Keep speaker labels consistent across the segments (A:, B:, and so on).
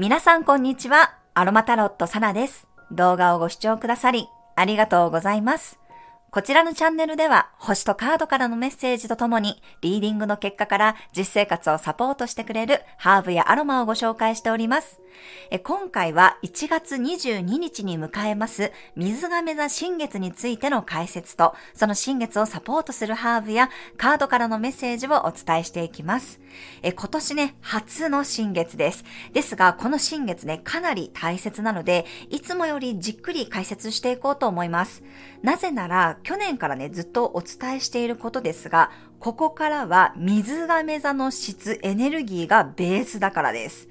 A: 皆さんこんにちは。アロマタロットサナです。動画をご視聴くださり、ありがとうございます。こちらのチャンネルでは、星とカードからのメッセージとともに、リーディングの結果から実生活をサポートしてくれるハーブやアロマをご紹介しております。今回は1月22日に迎えます水亀座新月についての解説と、その新月をサポートするハーブやカードからのメッセージをお伝えしていきます。今年ね、初の新月です。ですが、この新月ね、かなり大切なので、いつもよりじっくり解説していこうと思います。なぜなら、去年からね、ずっとお伝えしていることですが、ここからは水亀座の質、エネルギーがベースだからです。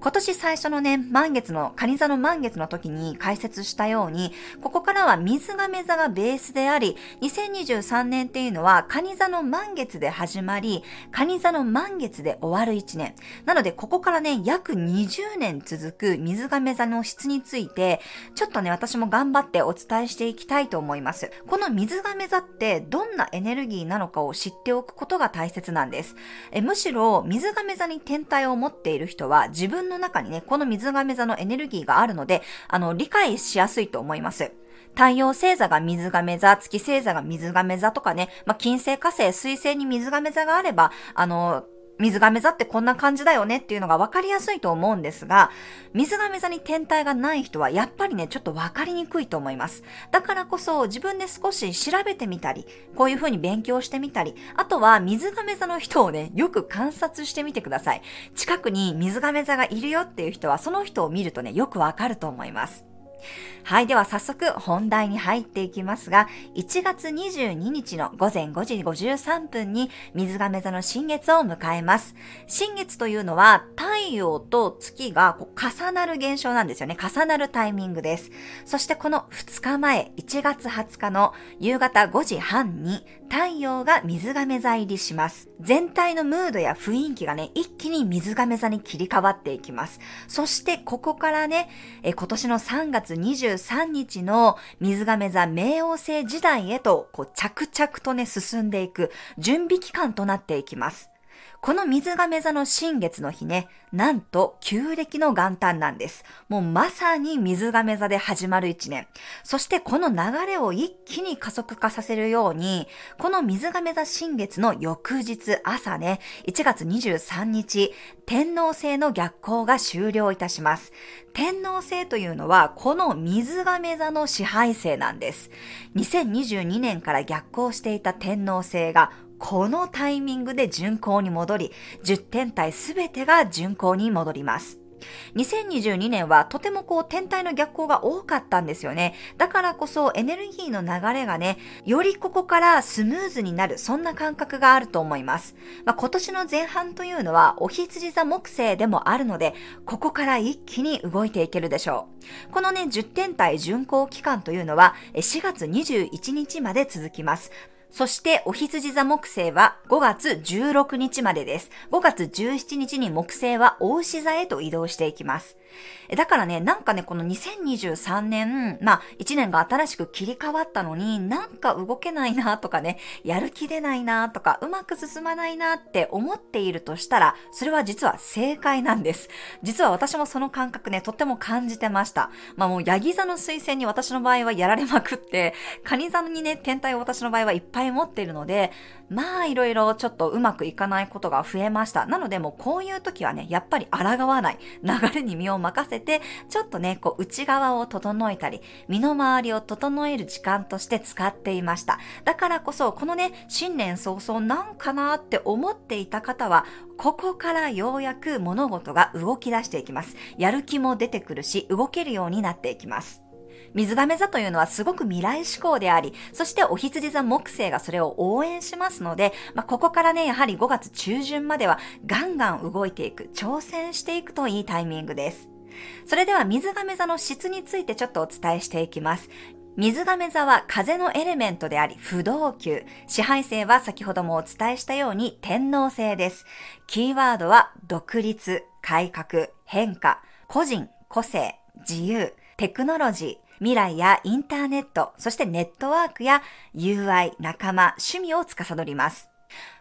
A: 今年最初のね、満月の、蟹座の満月の時に解説したように、ここからは水亀座がベースであり、2023年っていうのは、蟹座の満月で始まり、蟹座の満月で終わる1年。なので、ここからね、約20年続く水亀座の質について、ちょっとね、私も頑張ってお伝えしていきたいと思います。この水亀座ってどんなエネルギーなのかを知っておくことが大切なんです。えむしろ、水亀座に天体を持っている人は、自分の中にね、この水亀座のエネルギーがあるので、あの、理解しやすいと思います。太陽星座が水亀座、月星座が水亀座とかね、まあ、金星、火星、水星に水亀座があれば、あの、水亀座ってこんな感じだよねっていうのが分かりやすいと思うんですが、水亀座に天体がない人はやっぱりね、ちょっと分かりにくいと思います。だからこそ自分で少し調べてみたり、こういう風に勉強してみたり、あとは水亀座の人をね、よく観察してみてください。近くに水亀座がいるよっていう人はその人を見るとね、よくわかると思います。はい。では早速本題に入っていきますが、1月22日の午前5時53分に水亀座の新月を迎えます。新月というのは太陽と月がこう重なる現象なんですよね。重なるタイミングです。そしてこの2日前、1月20日の夕方5時半に太陽が水亀座入りします。全体のムードや雰囲気がね、一気に水亀座に切り替わっていきます。そしてここからね、え今年の3月23日の水亀座冥王星時代へとこう着々とね進んでいく準備期間となっていきます。この水亀座の新月の日ね、なんと旧暦の元旦なんです。もうまさに水亀座で始まる一年。そしてこの流れを一気に加速化させるように、この水亀座新月の翌日朝ね、1月23日、天王星の逆行が終了いたします。天王星というのは、この水亀座の支配星なんです。2022年から逆行していた天王星が、このタイミングで巡行に戻り、10天体すべてが巡行に戻ります。2022年はとてもこう天体の逆行が多かったんですよね。だからこそエネルギーの流れがね、よりここからスムーズになる、そんな感覚があると思います。まあ、今年の前半というのはお羊座木星でもあるので、ここから一気に動いていけるでしょう。このね、10天体巡行期間というのは4月21日まで続きます。そして、お羊座木星は5月16日までです。5月17日に木星は大牛座へと移動していきます。だからね、なんかね、この2023年、まあ、1年が新しく切り替わったのに、なんか動けないなとかね、やる気出ないなとか、うまく進まないなって思っているとしたら、それは実は正解なんです。実は私もその感覚ね、とっても感じてました。まあもう、ヤギ座の推薦に私の場合はやられまくって、カニ座にね、天体を私の場合はいっぱい持ってるので、まあ、いろいろちょっとうまくいかないことが増えました。なので、もうこういう時はね、やっぱり抗わない。流れに身を任せて、ちょっとね、こう内側を整えたり、身の回りを整える時間として使っていました。だからこそ、このね、新年早々なんかなって思っていた方は、ここからようやく物事が動き出していきます。やる気も出てくるし、動けるようになっていきます。水亀座というのはすごく未来志向であり、そしてお羊座木星がそれを応援しますので、まあ、ここからね、やはり5月中旬まではガンガン動いていく、挑戦していくといいタイミングです。それでは水亀座の質についてちょっとお伝えしていきます。水亀座は風のエレメントであり不動級。支配星は先ほどもお伝えしたように天皇星です。キーワードは独立、改革、変化、個人、個性、自由、テクノロジー、未来やインターネット、そしてネットワークや友愛、仲間、趣味を司ります。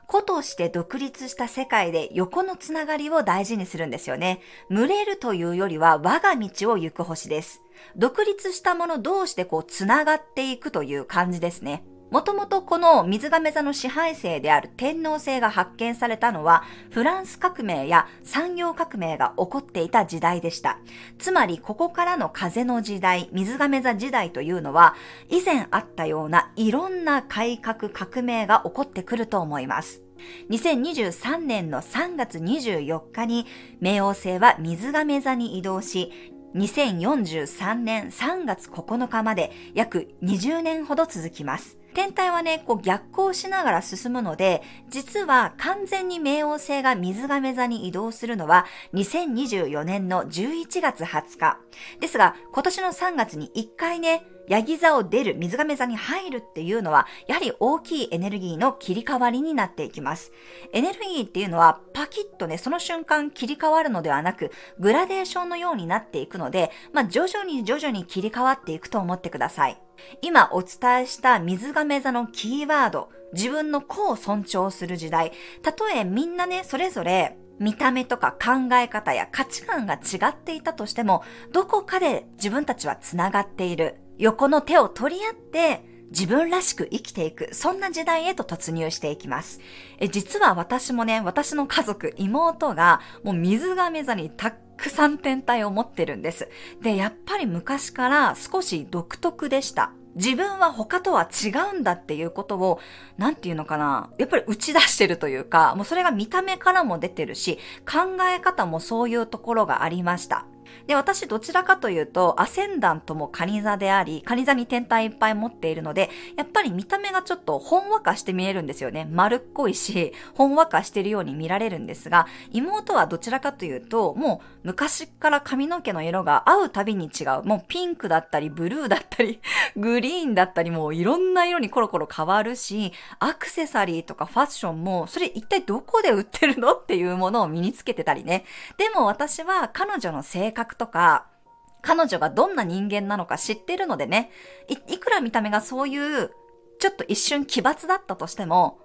A: 子として独立した世界で横のつながりを大事にするんですよね。群れるというよりは我が道を行く星です。独立したもの同士でこうつながっていくという感じですね。もともとこの水亀座の支配性である天皇制が発見されたのはフランス革命や産業革命が起こっていた時代でした。つまりここからの風の時代、水亀座時代というのは以前あったようないろんな改革革命が起こってくると思います。2023年の3月24日に冥王星は水亀座に移動し、2043年3月9日まで約20年ほど続きます。天体はね、こう逆行しながら進むので、実は完全に冥王星が水亀座に移動するのは2024年の11月20日。ですが、今年の3月に1回ね、ヤギ座を出る、水亀座に入るっていうのは、やはり大きいエネルギーの切り替わりになっていきます。エネルギーっていうのは、パキッとね、その瞬間切り替わるのではなく、グラデーションのようになっていくので、まあ、徐々に徐々に切り替わっていくと思ってください。今お伝えした水亀座のキーワード、自分の子を尊重する時代、たとえみんなね、それぞれ見た目とか考え方や価値観が違っていたとしても、どこかで自分たちは繋がっている。横の手を取り合って、自分らしく生きていく、そんな時代へと突入していきます。え実は私もね、私の家族、妹が、もう水亀座にたっくさん天体を持ってるんです。で、やっぱり昔から少し独特でした。自分は他とは違うんだっていうことを、なんていうのかな、やっぱり打ち出してるというか、もうそれが見た目からも出てるし、考え方もそういうところがありました。で、私どちらかというと、アセンダントもカニ座であり、カニ座に天体いっぱい持っているので、やっぱり見た目がちょっとほんわかして見えるんですよね。丸っこいし、ほんわかしてるように見られるんですが、妹はどちらかというと、もう昔から髪の毛の色が合うたびに違う。もうピンクだったり、ブルーだったり、グリーンだったり、もういろんな色にコロコロ変わるし、アクセサリーとかファッションも、それ一体どこで売ってるの？っていうものを身につけてたりね。でも私は彼女の性格とか、彼女がどんな人間なのか知ってるのでね、い、いくら見た目がそういう、ちょっと一瞬奇抜だったとしても、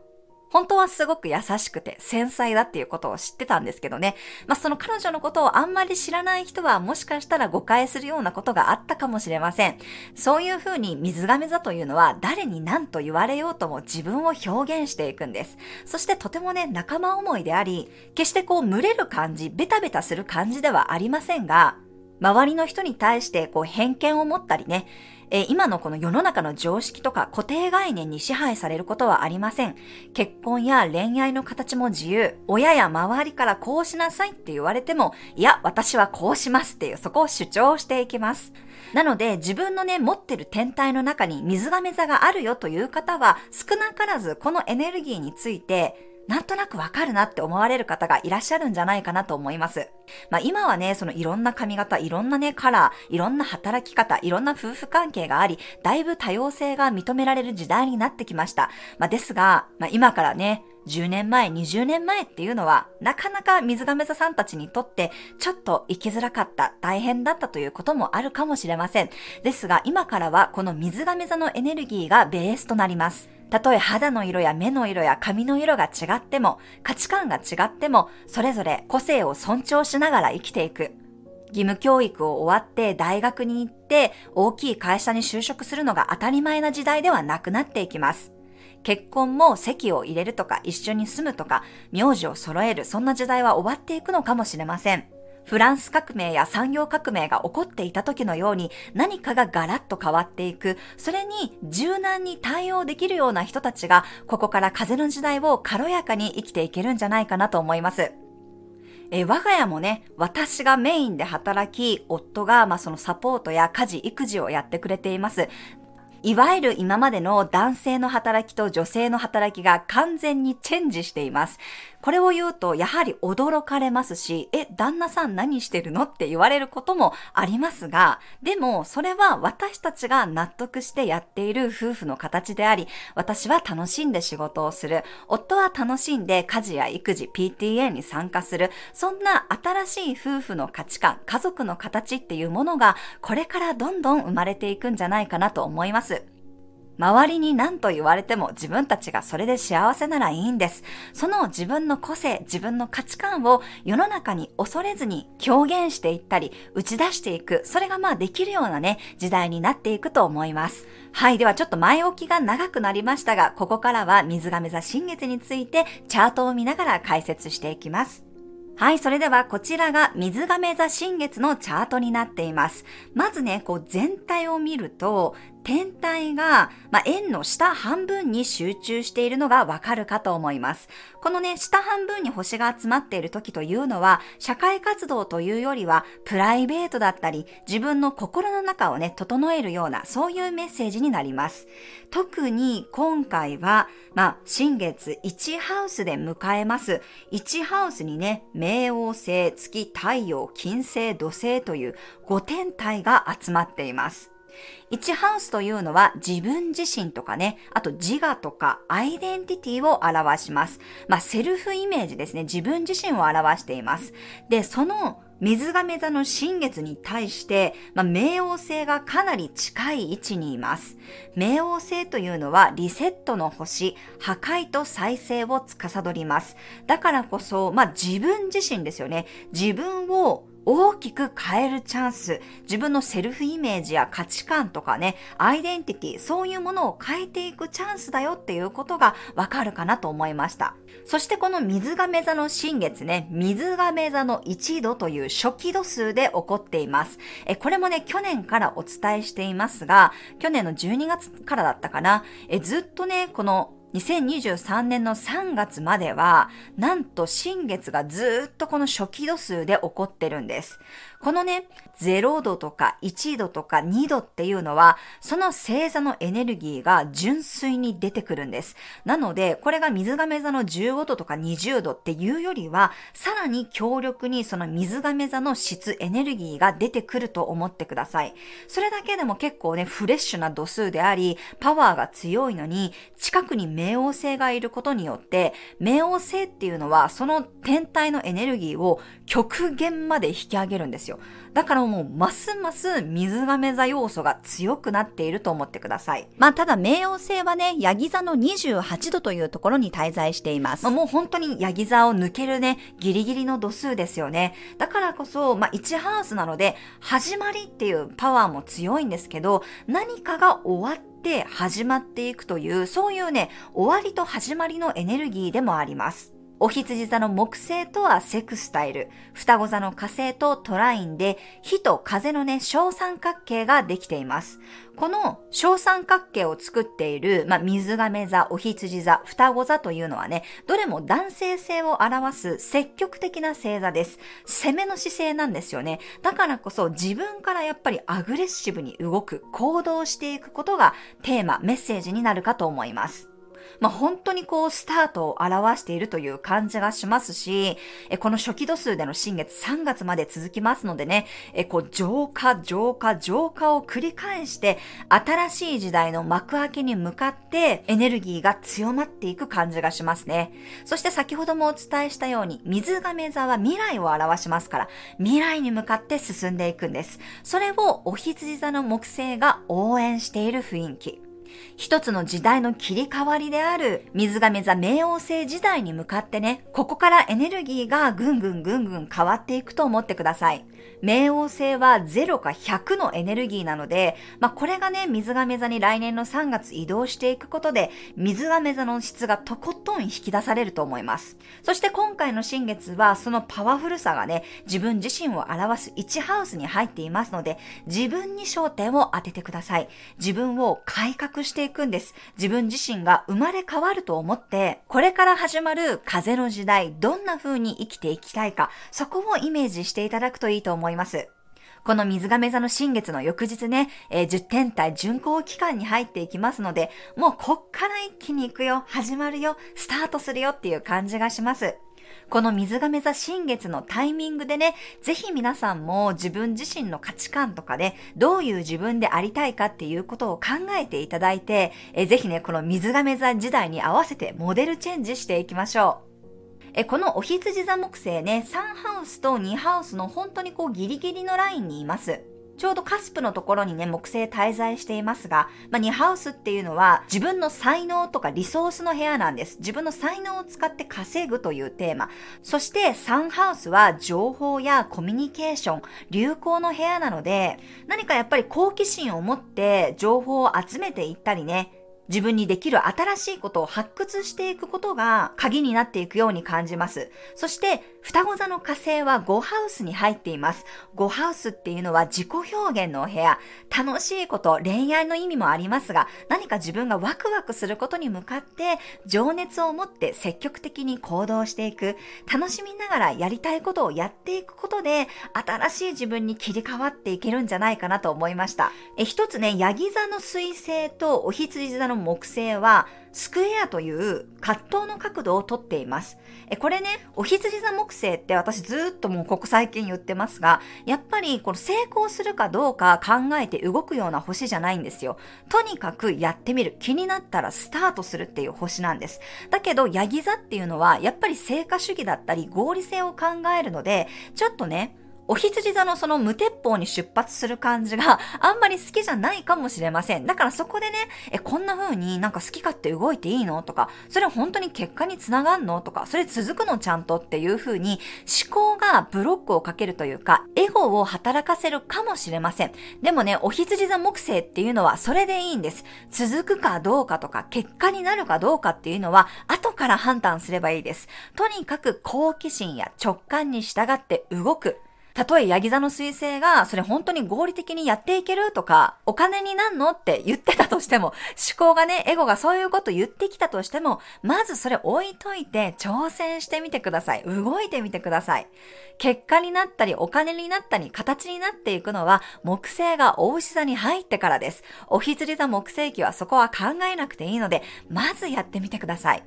A: 本当はすごく優しくて繊細だっていうことを知ってたんですけどね。まあ、その彼女のことをあんまり知らない人はもしかしたら誤解するようなことがあったかもしれません。そういうふうに水亀座というのは誰に何と言われようとも自分を表現していくんです。そしてとてもね、仲間思いであり、決してこう群れる感じ、ベタベタする感じではありませんが、周りの人に対してこう偏見を持ったりね、えー、今のこの世の中の常識とか固定概念に支配されることはありません。結婚や恋愛の形も自由。親や周りからこうしなさいって言われても、いや、私はこうしますっていう、そこを主張していきます。なので、自分のね、持ってる天体の中に水亀座があるよという方は、少なからずこのエネルギーについて、なんとなくわかるなって思われる方がいらっしゃるんじゃないかなと思います。まあ今はね、そのいろんな髪型、いろんなね、カラー、いろんな働き方、いろんな夫婦関係があり、だいぶ多様性が認められる時代になってきました。まあですが、まあ今からね、10年前、20年前っていうのは、なかなか水亀座さんたちにとって、ちょっと生きづらかった、大変だったということもあるかもしれません。ですが、今からはこの水亀座のエネルギーがベースとなります。たとえ肌の色や目の色や髪の色が違っても、価値観が違っても、それぞれ個性を尊重しながら生きていく。義務教育を終わって大学に行って大きい会社に就職するのが当たり前な時代ではなくなっていきます。結婚も籍を入れるとか一緒に住むとか名字を揃えるそんな時代は終わっていくのかもしれません。フランス革命や産業革命が起こっていた時のように何かがガラッと変わっていく、それに柔軟に対応できるような人たちが、ここから風の時代を軽やかに生きていけるんじゃないかなと思います。え我が家もね、私がメインで働き、夫が、まあ、そのサポートや家事、育児をやってくれています。いわゆる今までの男性の働きと女性の働きが完全にチェンジしています。これを言うと、やはり驚かれますし、え、旦那さん何してるの？って言われることもありますが、でも、それは私たちが納得してやっている夫婦の形であり、私は楽しんで仕事をする、夫は楽しんで家事や育児、PTA に参加する、そんな新しい夫婦の価値観、家族の形っていうものが、これからどんどん生まれていくんじゃないかなと思います。周りに何と言われても自分たちがそれで幸せならいいんです。その自分の個性、自分の価値観を世の中に恐れずに表現していったり、打ち出していく、それがまあできるようなね、時代になっていくと思います。はい。ではちょっと前置きが長くなりましたが、ここからは水亀座新月についてチャートを見ながら解説していきます。はい、それではこちらが水亀座新月のチャートになっています。まずね、こう全体を見ると、天体が、まあ、円の下半分に集中しているのがわかるかと思います。このね、下半分に星が集まっている時というのは、社会活動というよりは、プライベートだったり、自分の心の中をね、整えるような、そういうメッセージになります。特に今回は、まあ、新月1ハウスで迎えます。1ハウスにね、冥王星、月、太陽、金星、土星という5天体が集まっています。1ハウスというのは自分自身とかね、あと自我とかアイデンティティを表します。まあ、セルフイメージですね。自分自身を表しています。で、その水亀座の新月に対して、まあ、冥王星がかなり近い位置にいます。冥王星というのはリセットの星、破壊と再生を司ります。だからこそ、まあ、自分自身ですよね。自分を大きく変えるチャンス、自分のセルフイメージや価値観とかね、アイデンティティ、そういうものを変えていくチャンスだよっていうことがわかるかなと思いました。そしてこの水亀座の新月ね、水亀座の1度という初期度数で起こっています。え、これもね、去年からお伝えしていますが、去年の12月からだったかな、え、ずっとね、この2023年の3月までは、なんと新月がずっとこの初期度数で起こってるんです。このね、0度とか1度とか2度っていうのは、その星座のエネルギーが純粋に出てくるんです。なので、これが水亀座の15度とか20度っていうよりは、さらに強力にその水亀座の質、エネルギーが出てくると思ってください。それだけでも結構ね、フレッシュな度数であり、パワーが強いのに、近くに冥王星がいることによって、冥王星っていうのは、その天体のエネルギーを極限まで引き上げるんですよ。だからもうますます水亀座要素が強くなっていると思ってください。まあただ冥王星はね、ヤギ座の28度というところに滞在しています。まあ、もう本当にヤギ座を抜けるね、ギリギリの度数ですよね。だからこそ、まあ1ハウスなので、始まりっていうパワーも強いんですけど、何かが終わって始まっていくという、そういうね、終わりと始まりのエネルギーでもあります。お羊座の木星とはセクスタイル、双子座の火星とトラインで、火と風のね、小三角形ができています。この小三角形を作っている、まあ、水亀座、お羊座、双子座というのはね、どれも男性性を表す積極的な星座です。攻めの姿勢なんですよね。だからこそ自分からやっぱりアグレッシブに動く、行動していくことがテーマ、メッセージになるかと思います。まあ、本当にこう、スタートを表しているという感じがしますし、えこの初期度数での新月3月まで続きますのでね、えこう、浄化、浄化、浄化を繰り返して、新しい時代の幕開けに向かってエネルギーが強まっていく感じがしますね。そして先ほどもお伝えしたように、水亀座は未来を表しますから、未来に向かって進んでいくんです。それをお羊座の木星が応援している雰囲気。一つの時代の切り替わりである水亀座冥王星時代に向かってね、ここからエネルギーがぐんぐんぐんぐん変わっていくと思ってください。冥王星は0か100のエネルギーなので、まあ、これがね、水亀座に来年の3月移動していくことで、水亀座の質がとことん引き出されると思います。そして今回の新月は、そのパワフルさがね、自分自身を表す1ハウスに入っていますので、自分に焦点を当ててください。自分を改革していくんです。自分自身が生まれ変わると思って、これから始まる風の時代、どんな風に生きていきたいか、そこをイメージしていただくといいと思います。いますこの水亀座の新月の翌日ね、えー、10天体巡行期間に入っていきますので、もうこっから一気に行くよ、始まるよ、スタートするよっていう感じがします。この水亀座新月のタイミングでね、ぜひ皆さんも自分自身の価値観とかね、どういう自分でありたいかっていうことを考えていただいて、えぜひね、この水亀座時代に合わせてモデルチェンジしていきましょう。えこのお羊座木星ね、3ハウスと2ハウスの本当にこうギリギリのラインにいます。ちょうどカスプのところにね、木星滞在していますが、まあ、2ハウスっていうのは自分の才能とかリソースの部屋なんです。自分の才能を使って稼ぐというテーマ。そして3ハウスは情報やコミュニケーション、流行の部屋なので、何かやっぱり好奇心を持って情報を集めていったりね、自分にできる新しいことを発掘していくことが鍵になっていくように感じます。そして、双子座の火星は5ハウスに入っています。5ハウスっていうのは自己表現のお部屋。楽しいこと、恋愛の意味もありますが、何か自分がワクワクすることに向かって、情熱を持って積極的に行動していく。楽しみながらやりたいことをやっていくことで、新しい自分に切り替わっていけるんじゃないかなと思いました。え一つね、ヤギ座の水星とお羊座の木星は、スクエアという葛藤の角度をとっています。え、これね、お羊座木星って私ずっともうここ最近言ってますが、やっぱりこの成功するかどうか考えて動くような星じゃないんですよ。とにかくやってみる。気になったらスタートするっていう星なんです。だけど、ヤギ座っていうのは、やっぱり成果主義だったり合理性を考えるので、ちょっとね、お羊座のその無鉄砲に出発する感じが あんまり好きじゃないかもしれません。だからそこでね、え、こんな風になんか好き勝手動いていいの？とか、それ本当に結果につながんの？とか、それ続くのちゃんとっていう風に思考がブロックをかけるというか、エゴを働かせるかもしれません。でもね、お羊座木星っていうのはそれでいいんです。続くかどうかとか、結果になるかどうかっていうのは後から判断すればいいです。とにかく好奇心や直感に従って動く。たとえヤギ座の彗星が、それ本当に合理的にやっていけるとか、お金になんのって言ってたとしても、思考がね、エゴがそういうこと言ってきたとしても、まずそれ置いといて挑戦してみてください。動いてみてください。結果になったり、お金になったり、形になっていくのは、木星が大牛座に入ってからです。お羊座木星期はそこは考えなくていいので、まずやってみてください。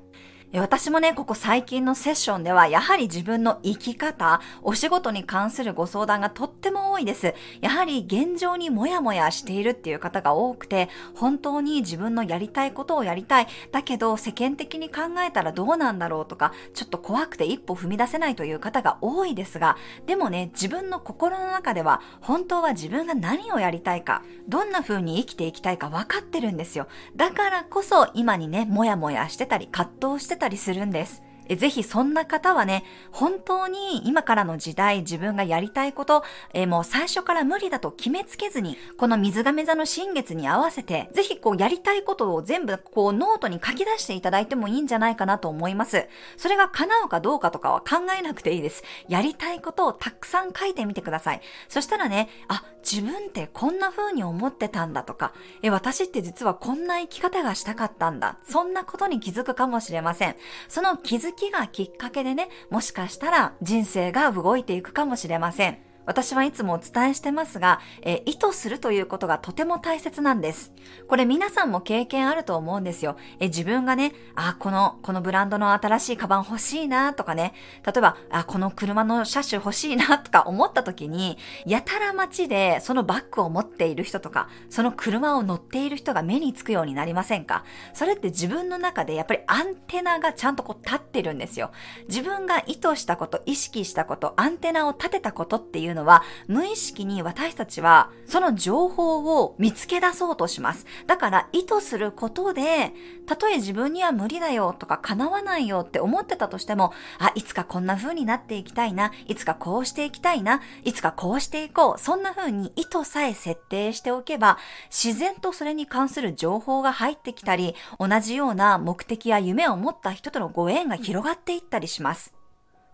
A: 私もね、ここ最近のセッションでは、やはり自分の生き方、お仕事に関するご相談がとっても多いです。やはり現状にもやもやしているっていう方が多くて、本当に自分のやりたいことをやりたい。だけど世間的に考えたらどうなんだろうとか、ちょっと怖くて一歩踏み出せないという方が多いですが、でもね、自分の心の中では、本当は自分が何をやりたいか、どんな風に生きていきたいか分かってるんですよ。だからこそ今にね、もやもやしてたり、葛藤してたりするんです。ぜひそんな方はね、本当に今からの時代自分がやりたいこと、え、もう最初から無理だと決めつけずに、この水亀座の新月に合わせて、ぜひこうやりたいことを全部こうノートに書き出していただいてもいいんじゃないかなと思います。それが叶うかどうかとかは考えなくていいです。やりたいことをたくさん書いてみてください。そしたらね、あ、自分ってこんな風に思ってたんだとか、え、私って実はこんな生き方がしたかったんだ。そんなことに気づくかもしれません。その気づきがきっかけでね、もしかしたら人生が動いていくかもしれません。私はいつもお伝えしてますが、え意図するということがとても大切なんです。これ皆さんも経験あると思うんですよ。え自分がね、あ、この、このブランドの新しいカバン欲しいなとかね、例えば、あ、この車の車種欲しいなとか思った時に、やたら街でそのバッグを持っている人とか、その車を乗っている人が目につくようになりませんか？それって自分の中でやっぱりアンテナがちゃんとこう立ってるんですよ。自分が意図したこと、意識したこと、アンテナを立てたことっていうのは、無意識に私たちはその情報を見つけ出そうとします。だから意図することで、たとえ自分には無理だよとか叶わないよって思ってたとしても、あ、いつかこんな風になっていきたいな、いつかこうしていきたいな、いつかこうしていこう、そんな風に意図さえ設定しておけば、自然とそれに関する情報が入ってきたり、同じような目的や夢を持った人とのご縁が広がっていったりします。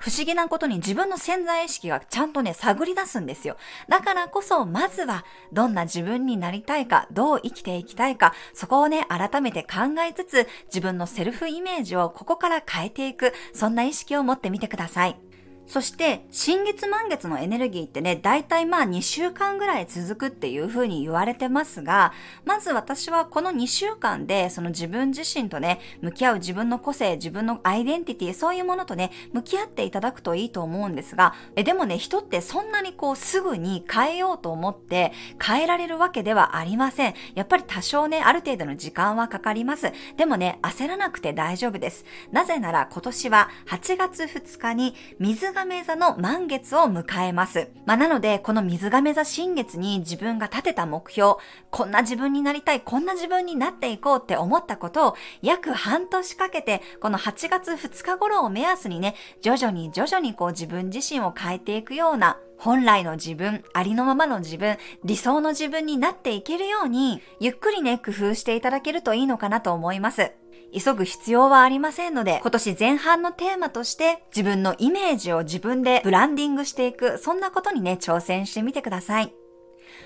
A: 不思議なことに自分の潜在意識がちゃんとね、探り出すんですよ。だからこそ、まずは、どんな自分になりたいか、どう生きていきたいか、そこをね、改めて考えつつ、自分のセルフイメージをここから変えていく、そんな意識を持ってみてください。そして、新月満月のエネルギーってね、だいたいまあ2週間ぐらい続くっていう風に言われてますが、まず私はこの2週間で、その自分自身とね、向き合う自分の個性、自分のアイデンティティ、そういうものとね、向き合っていただくといいと思うんですが、えでもね、人ってそんなにこうすぐに変えようと思って変えられるわけではありません。やっぱり多少ね、ある程度の時間はかかります。でもね、焦らなくて大丈夫です。なぜなら今年は8月2日に水水亀座の満月を迎えます。まあ、なので、この水亀座新月に自分が立てた目標、こんな自分になりたい、こんな自分になっていこうって思ったことを約半年かけて、この8月2日頃を目安にね、徐々に徐々にこう自分自身を変えていくような本来の自分、ありのままの自分、理想の自分になっていけるように、ゆっくりね、工夫していただけるといいのかなと思います。急ぐ必要はありませんので、今年前半のテーマとして自分のイメージを自分でブランディングしていく、そんなことにね、挑戦してみてください。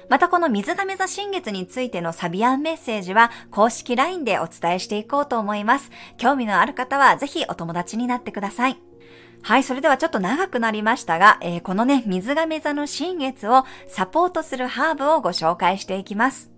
A: またこの水亀座新月についてのサビアンメッセージは公式 LINE でお伝えしていこうと思います。興味のある方はぜひお友達になってください。はい、それではちょっと長くなりましたが、えー、このね、水亀座の新月をサポートするハーブをご紹介していきます。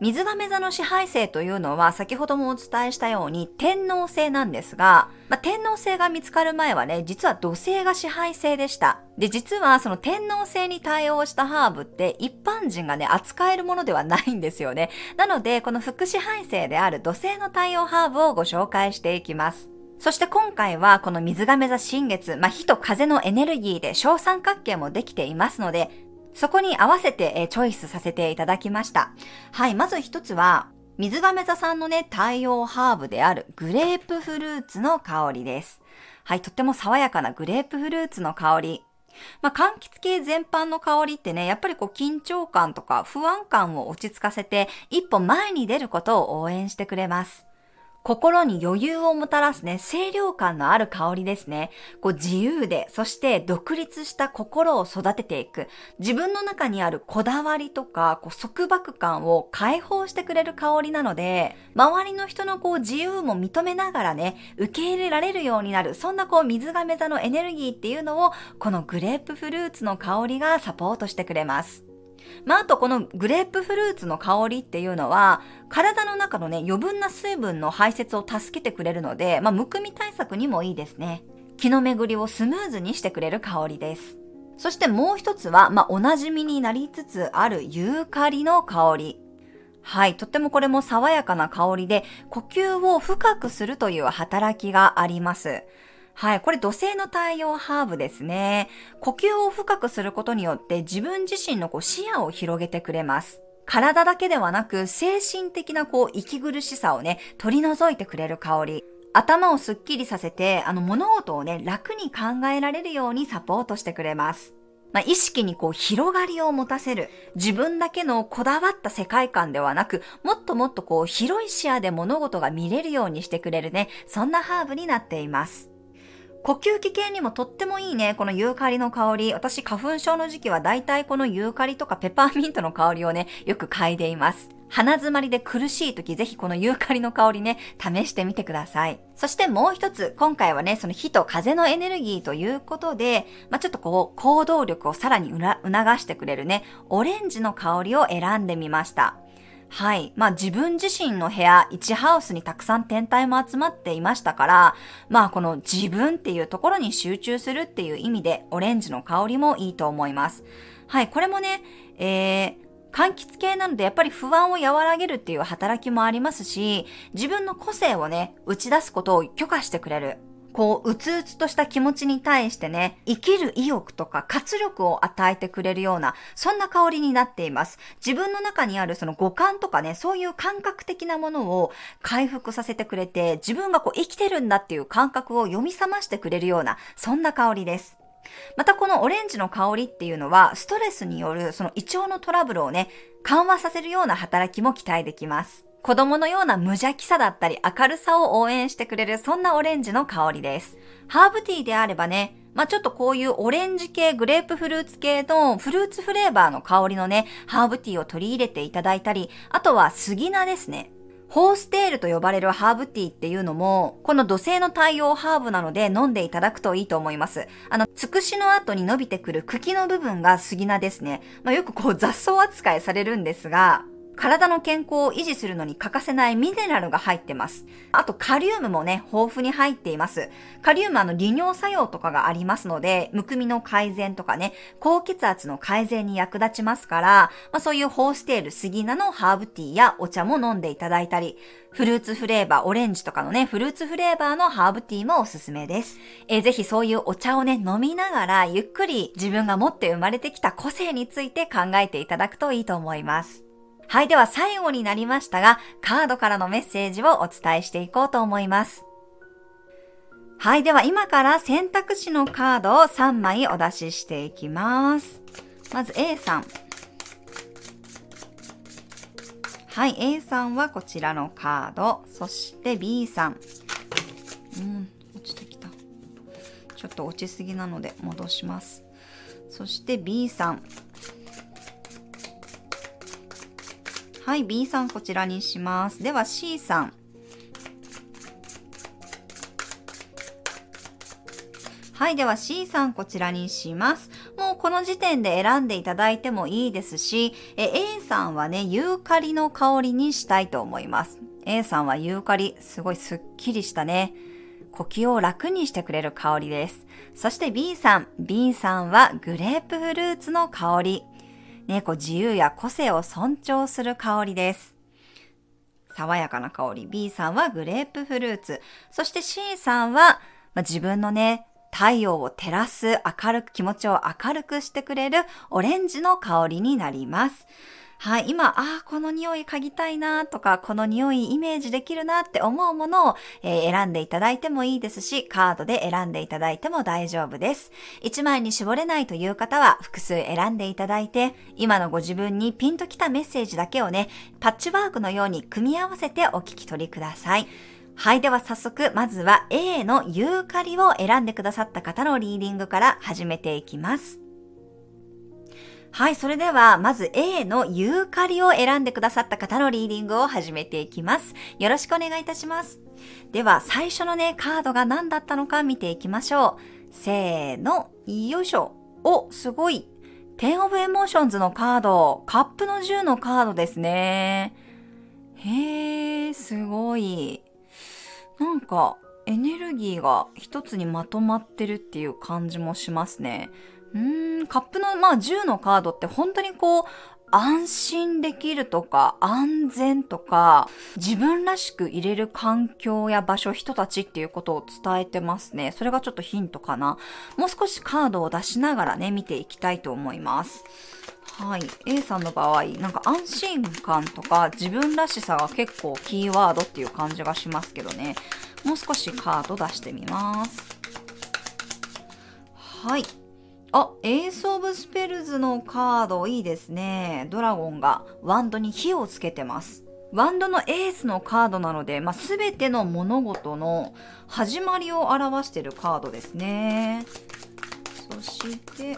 A: 水亀座の支配性というのは先ほどもお伝えしたように天皇星なんですが、まあ、天皇星が見つかる前はね、実は土星が支配性でした。で、実はその天皇星に対応したハーブって一般人がね、扱えるものではないんですよね。なので、この副支配性である土星の対応ハーブをご紹介していきます。そして今回はこの水亀座新月、まあ、火と風のエネルギーで小三角形もできていますので、そこに合わせてチョイスさせていただきました。はい、まず一つは、水亀座さんのね、太陽ハーブであるグレープフルーツの香りです。はい、とっても爽やかなグレープフルーツの香り。まあ、柑橘系全般の香りってね、やっぱりこう緊張感とか不安感を落ち着かせて、一歩前に出ることを応援してくれます。心に余裕をもたらすね、清涼感のある香りですね。こう自由で、そして独立した心を育てていく。自分の中にあるこだわりとか、こう束縛感を解放してくれる香りなので、周りの人のこう自由も認めながらね、受け入れられるようになる、そんなこう水亀座のエネルギーっていうのを、このグレープフルーツの香りがサポートしてくれます。まあ、あとこのグレープフルーツの香りっていうのは、体の中のね、余分な水分の排泄を助けてくれるので、まあ、むくみ対策にもいいですね。気の巡りをスムーズにしてくれる香りです。そしてもう一つは、まあ、お馴染みになりつつあるユーカリの香り。はい。とってもこれも爽やかな香りで、呼吸を深くするという働きがあります。はい。これ土星の太陽ハーブですね。呼吸を深くすることによって自分自身のこう視野を広げてくれます。体だけではなく精神的なこう息苦しさをね、取り除いてくれる香り。頭をスッキリさせて、あの物事をね、楽に考えられるようにサポートしてくれます。まあ、意識にこう広がりを持たせる。自分だけのこだわった世界観ではなく、もっともっとこう広い視野で物事が見れるようにしてくれるね、そんなハーブになっています。呼吸器系にもとってもいいね、このユーカリの香り。私、花粉症の時期は大体このユーカリとかペパーミントの香りをね、よく嗅いでいます。鼻詰まりで苦しい時、ぜひこのユーカリの香りね、試してみてください。そしてもう一つ、今回はね、その火と風のエネルギーということで、まあ、ちょっとこう、行動力をさらに促してくれるね、オレンジの香りを選んでみました。はい。まあ自分自身の部屋、1ハウスにたくさん天体も集まっていましたから、まあこの自分っていうところに集中するっていう意味で、オレンジの香りもいいと思います。はい。これもね、えー、柑橘系なのでやっぱり不安を和らげるっていう働きもありますし、自分の個性をね、打ち出すことを許可してくれる。こう、うつうつとした気持ちに対してね、生きる意欲とか活力を与えてくれるような、そんな香りになっています。自分の中にあるその五感とかね、そういう感覚的なものを回復させてくれて、自分がこう生きてるんだっていう感覚を読み覚ましてくれるような、そんな香りです。またこのオレンジの香りっていうのは、ストレスによるその胃腸のトラブルをね、緩和させるような働きも期待できます。子供のような無邪気さだったり明るさを応援してくれるそんなオレンジの香りです。ハーブティーであればね、まあ、ちょっとこういうオレンジ系、グレープフルーツ系のフルーツフレーバーの香りのね、ハーブティーを取り入れていただいたり、あとは杉菜ですね。ホーステールと呼ばれるハーブティーっていうのも、この土星の太陽ハーブなので飲んでいただくといいと思います。あの、つくしの後に伸びてくる茎の部分が杉菜ですね。まあ、よくこう雑草扱いされるんですが、体の健康を維持するのに欠かせないミネラルが入ってます。あと、カリウムもね、豊富に入っています。カリウムはあの利尿作用とかがありますので、むくみの改善とかね、高血圧の改善に役立ちますから、まあ、そういうホーステール、杉菜のハーブティーやお茶も飲んでいただいたり、フルーツフレーバー、オレンジとかのね、フルーツフレーバーのハーブティーもおすすめです。えー、ぜひそういうお茶をね、飲みながら、ゆっくり自分が持って生まれてきた個性について考えていただくといいと思います。はい。では最後になりましたが、カードからのメッセージをお伝えしていこうと思います。はい。では今から選択肢のカードを3枚お出ししていきます。まず A さん。はい。A さんはこちらのカード。そして B さん。うん。落ちてきた。ちょっと落ちすぎなので戻します。そして B さん。はい、B さんこちらにします。では C さん。はい、では C さんこちらにします。もうこの時点で選んでいただいてもいいですし、え A さんはね、ユーカリの香りにしたいと思います。A さんはユーカリ、すごいスッキリしたね。呼吸を楽にしてくれる香りです。そして B さん。B さんはグレープフルーツの香り。ね、こう自由や個性を尊重する香りです。爽やかな香り。B さんはグレープフルーツ。そして C さんは、まあ、自分のね、太陽を照らす明るく、気持ちを明るくしてくれるオレンジの香りになります。はい、今、ああ、この匂い嗅ぎたいなとか、この匂いイメージできるなって思うものを、えー、選んでいただいてもいいですし、カードで選んでいただいても大丈夫です。1枚に絞れないという方は、複数選んでいただいて、今のご自分にピンときたメッセージだけをね、パッチワークのように組み合わせてお聞き取りください。はい。では早速、まずは A のユーカリを選んでくださった方のリーディングから始めていきます。はい、それでは、まず A のユーカリを選んでくださった方のリーディングを始めていきます。よろしくお願いいたします。では、最初のね、カードが何だったのか見ていきましょう。せーの、よいしょ。お、すごい。Ten of Emotions のカード、カップの10のカードですね。へー、すごい。なんか、エネルギーが一つにまとまってるっていう感じもしますね。うーん、カップの、まあ、10のカードって本当にこう、安心できるとか、安全とか、自分らしくいれる環境や場所、人たちっていうことを伝えてますね。それがちょっとヒントかな。もう少しカードを出しながらね、見ていきたいと思います。はい。A さんの場合、なんか安心感とか自分らしさが結構キーワードっていう感じがしますけどね。もう少しカード出してみます。はい。あ、 Ace of Spells のカードいいですね。ドラゴンがワンドに火をつけてます。ワンドのエースのカードなので、まあ、全ての物事の始まりを表しているカードですね。そして、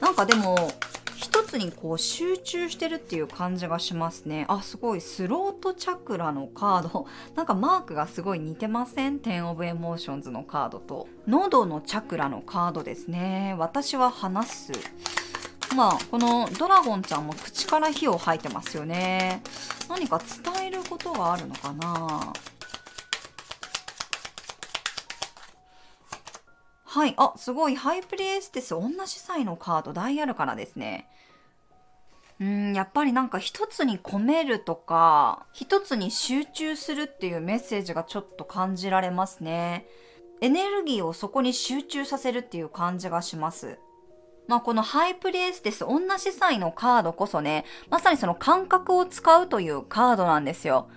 A: なんかでも、一つにこう集中してるっていう感じがしますね。あ、すごい。スロートチャクラのカード。なんかマークがすごい似てません ?10 of Emotions のカードと。喉のチャクラのカードですね。私は話す。まあ、このドラゴンちゃんも口から火を吐いてますよね。何か伝えることがあるのかな？はい。あ、すごい。ハイプレイステス、同じ際のカード、ダイヤルからですね。うん、やっぱりなんか一つに込めるとか、一つに集中するっていうメッセージがちょっと感じられますね。エネルギーをそこに集中させるっていう感じがします。まあこのハイプレイステス、女司祭のカードこそね、まさにその感覚を使うというカードなんですよ。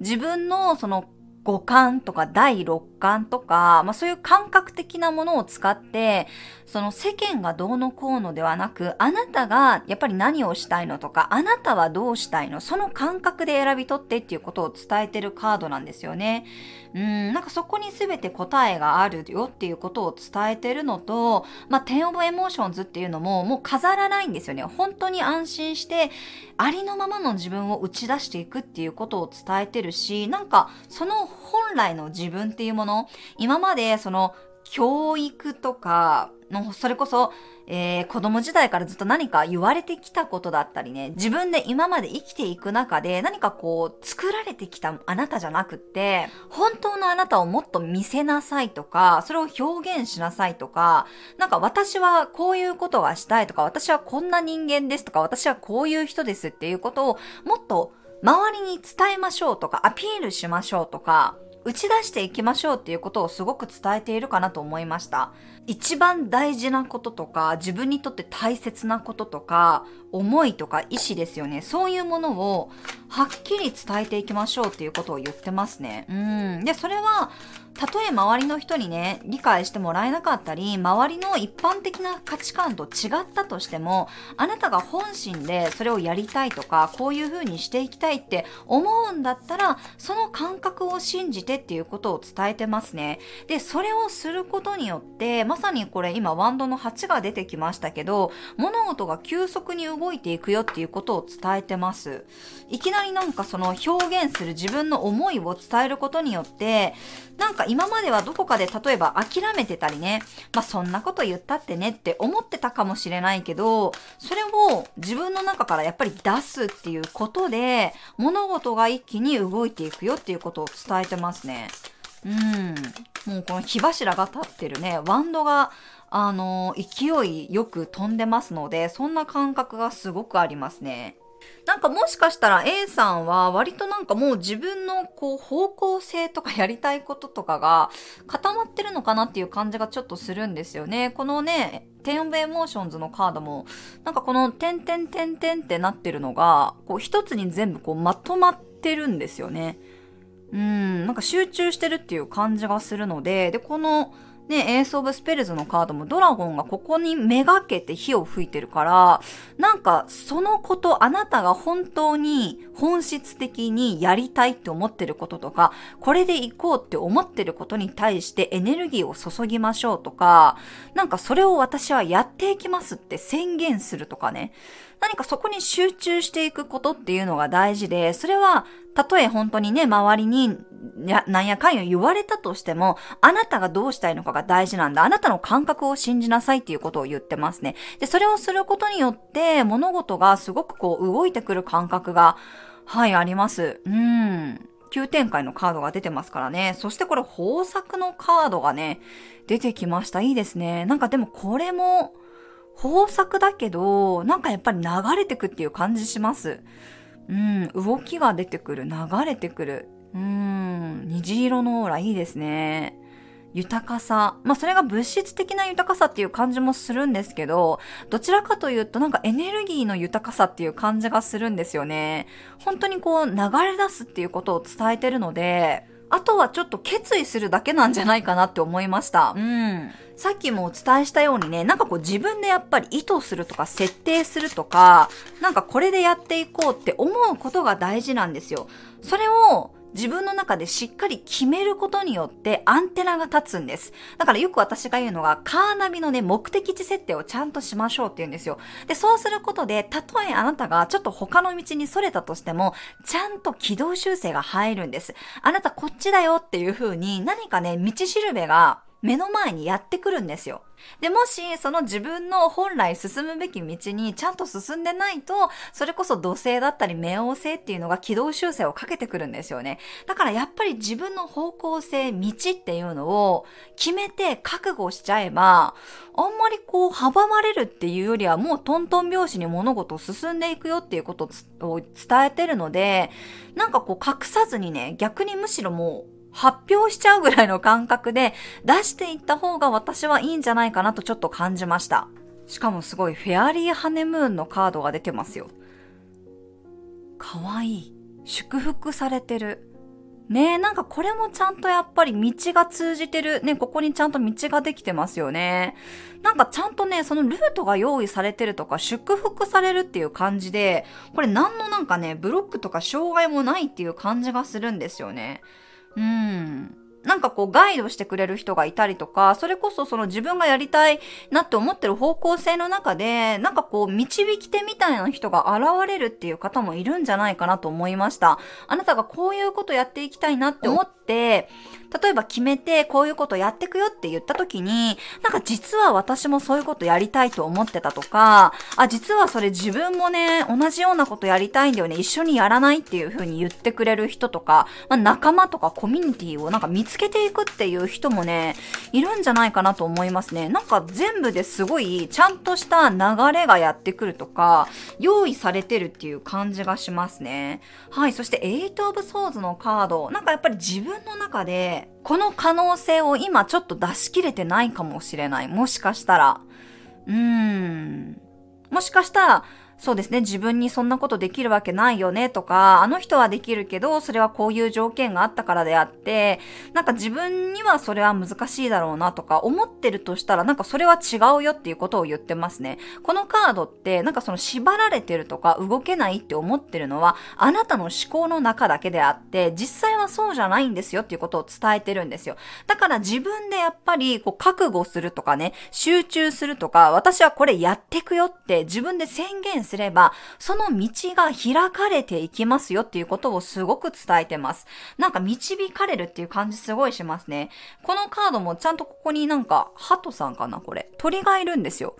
A: 自分のその五感とか第六感とか、まあそういう感覚的なものを使って、その世間がどうのこうのではなく、あなたがやっぱり何をしたいのとか、あなたはどうしたいの、その感覚で選び取ってっていうことを伝えてるカードなんですよね。うん、なんかそこに全て答えがあるよっていうことを伝えてるのと、まあ、10 of Emotions っていうのももう飾らないんですよね。本当に安心して、ありのままの自分を打ち出していくっていうことを伝えてるし、なんかその本来の自分っていうもの、今までその教育とか、のそれこそ、えー、子供時代からずっと何か言われてきたことだったりね、自分で今まで生きていく中で何かこう作られてきたあなたじゃなくって、本当のあなたをもっと見せなさいとか、それを表現しなさいとか、なんか私はこういうことがしたいとか、私はこんな人間ですとか、私はこういう人ですっていうことをもっと周りに伝えましょうとか、アピールしましょうとか、打ち出していきましょうっていうことをすごく伝えているかなと思いました。一番大事なこととか、自分にとって大切なこととか、思いとか意志ですよね。そういうものをはっきり伝えていきましょうっていうことを言ってますね。うん。で、それは、たとえ周りの人にね、理解してもらえなかったり、周りの一般的な価値観と違ったとしても、あなたが本心でそれをやりたいとか、こういう風にしていきたいって思うんだったら、その感覚を信じてっていうことを伝えてますね。で、それをすることによって、まさにこれ今ワンドの8が出てきましたけど、物事が急速に動いていくよっていうことを伝えてます。いきなりなんかその表現する自分の思いを伝えることによって、なんか今まではどこかで例えば諦めてたりね、まあそんなこと言ったってねって思ってたかもしれないけど、それを自分の中からやっぱり出すっていうことで、物事が一気に動いていくよっていうことを伝えてますね。うん。もうこの火柱が立ってるね、ワンドが、あの勢いよく飛んでますので、そんな感覚がすごくありますね。なんかもしかしたら A さんは割となんかもう自分のこう方向性とかやりたいこととかが固まってるのかなっていう感じがちょっとするんですよね。このね、 Ten of Emotions のカードも、なんかこの点々点々ってなってるのが、こう一つに全部こうまとまってるんですよね。うん、なんか集中してるっていう感じがするので、で、この、ね、 Ace of Spells のカードもドラゴンがここにめがけて火を吹いてるから、なんかそのこと、あなたが本当に本質的にやりたいって思ってることとか、これで行こうって思ってることに対してエネルギーを注ぎましょうとか、なんかそれを私はやっていきますって宣言するとかね。何かそこに集中していくことっていうのが大事で、それは、たとえ本当にね、周りになんやかんや言われたとしても、あなたがどうしたいのかが大事なんだ。あなたの感覚を信じなさいっていうことを言ってますね。で、それをすることによって、物事がすごくこう動いてくる感覚が、はい、あります。うん。急展開のカードが出てますからね。そしてこれ豊作のカードがね、出てきました。いいですね。なんかでもこれも、豊作だけど、なんかやっぱり流れてくっていう感じします。うん、動きが出てくる、流れてくる。うん、虹色のオーラいいですね。豊かさ。まあそれが物質的な豊かさっていう感じもするんですけど、どちらかというとなんかエネルギーの豊かさっていう感じがするんですよね。本当にこう流れ出すっていうことを伝えてるので、あとはちょっと決意するだけなんじゃないかなって思いました。うん。さっきもお伝えしたようにね、なんかこう自分でやっぱり意図するとか設定するとか、なんかこれでやっていこうって思うことが大事なんですよ。それを自分の中でしっかり決めることによってアンテナが立つんです。だからよく私が言うのが、カーナビのね、目的地設定をちゃんとしましょうって言うんですよ。で、そうすることで、たとえあなたがちょっと他の道に逸れたとしても、ちゃんと軌道修正が入るんです。あなたこっちだよっていう風に、何かね、道しるべが目の前にやってくるんですよ。で、もし、その自分の本来進むべき道にちゃんと進んでないと、それこそ土星だったり冥王星っていうのが軌道修正をかけてくるんですよね。だからやっぱり自分の方向性、道っていうのを決めて覚悟しちゃえば、あんまりこう阻まれるっていうよりはもうトントン拍子に物事を進んでいくよっていうことを伝えてるので、なんかこう隠さずにね、逆にむしろもう発表しちゃうぐらいの感覚で出していった方が私はいいんじゃないかなとちょっと感じました。しかもすごいフェアリーハネムーンのカードが出てますよ。かわいい。祝福されてる。ねえ、なんかこれもちゃんとやっぱり道が通じてる。ね、ここにちゃんと道ができてますよね。なんかちゃんとね、そのルートが用意されてるとか、祝福されるっていう感じで、これ何のなんかね、ブロックとか障害もないっていう感じがするんですよね。うん。なんかこうガイドしてくれる人がいたりとか、それこそその自分がやりたいなって思ってる方向性の中で、なんかこう導き手みたいな人が現れるっていう方もいるんじゃないかなと思いました。あなたがこういうことやっていきたいなって思って、例えば決めてこういうことやってくよって言った時に、なんか実は私もそういうことやりたいと思ってたとか、あ、実はそれ自分もね、同じようなことやりたいんだよね、一緒にやらないっていう風に言ってくれる人とか、まあ、仲間とかコミュニティをなんか見つけていくっていう人もね、いるんじゃないかなと思いますね。なんか全部ですごいちゃんとした流れがやってくるとか、用意されてるっていう感じがしますね。はい。そして、 Eight of Swords のカード。なんかやっぱり自分の中でこの可能性を今ちょっと出し切れてないかもしれない。もしかしたら。うーん。もしかしたら、そうですね、自分にそんなことできるわけないよねとか、あの人はできるけど、それはこういう条件があったからであって、なんか自分にはそれは難しいだろうなとか思ってるとしたら、なんかそれは違うよっていうことを言ってますね。このカードって、なんかその縛られてるとか動けないって思ってるのは、あなたの思考の中だけであって、実際はそうじゃないんですよっていうことを伝えてるんですよ。だから自分でやっぱり、こう、覚悟するとかね、集中するとか、私はこれやってくよって自分で宣言すれば、その道が開かれていきますよっていうことをすごく伝えてます。なんか導かれるっていう感じすごいしますね。このカードもちゃんとここになんか、ハトさんかなこれ。鳥がいるんですよ。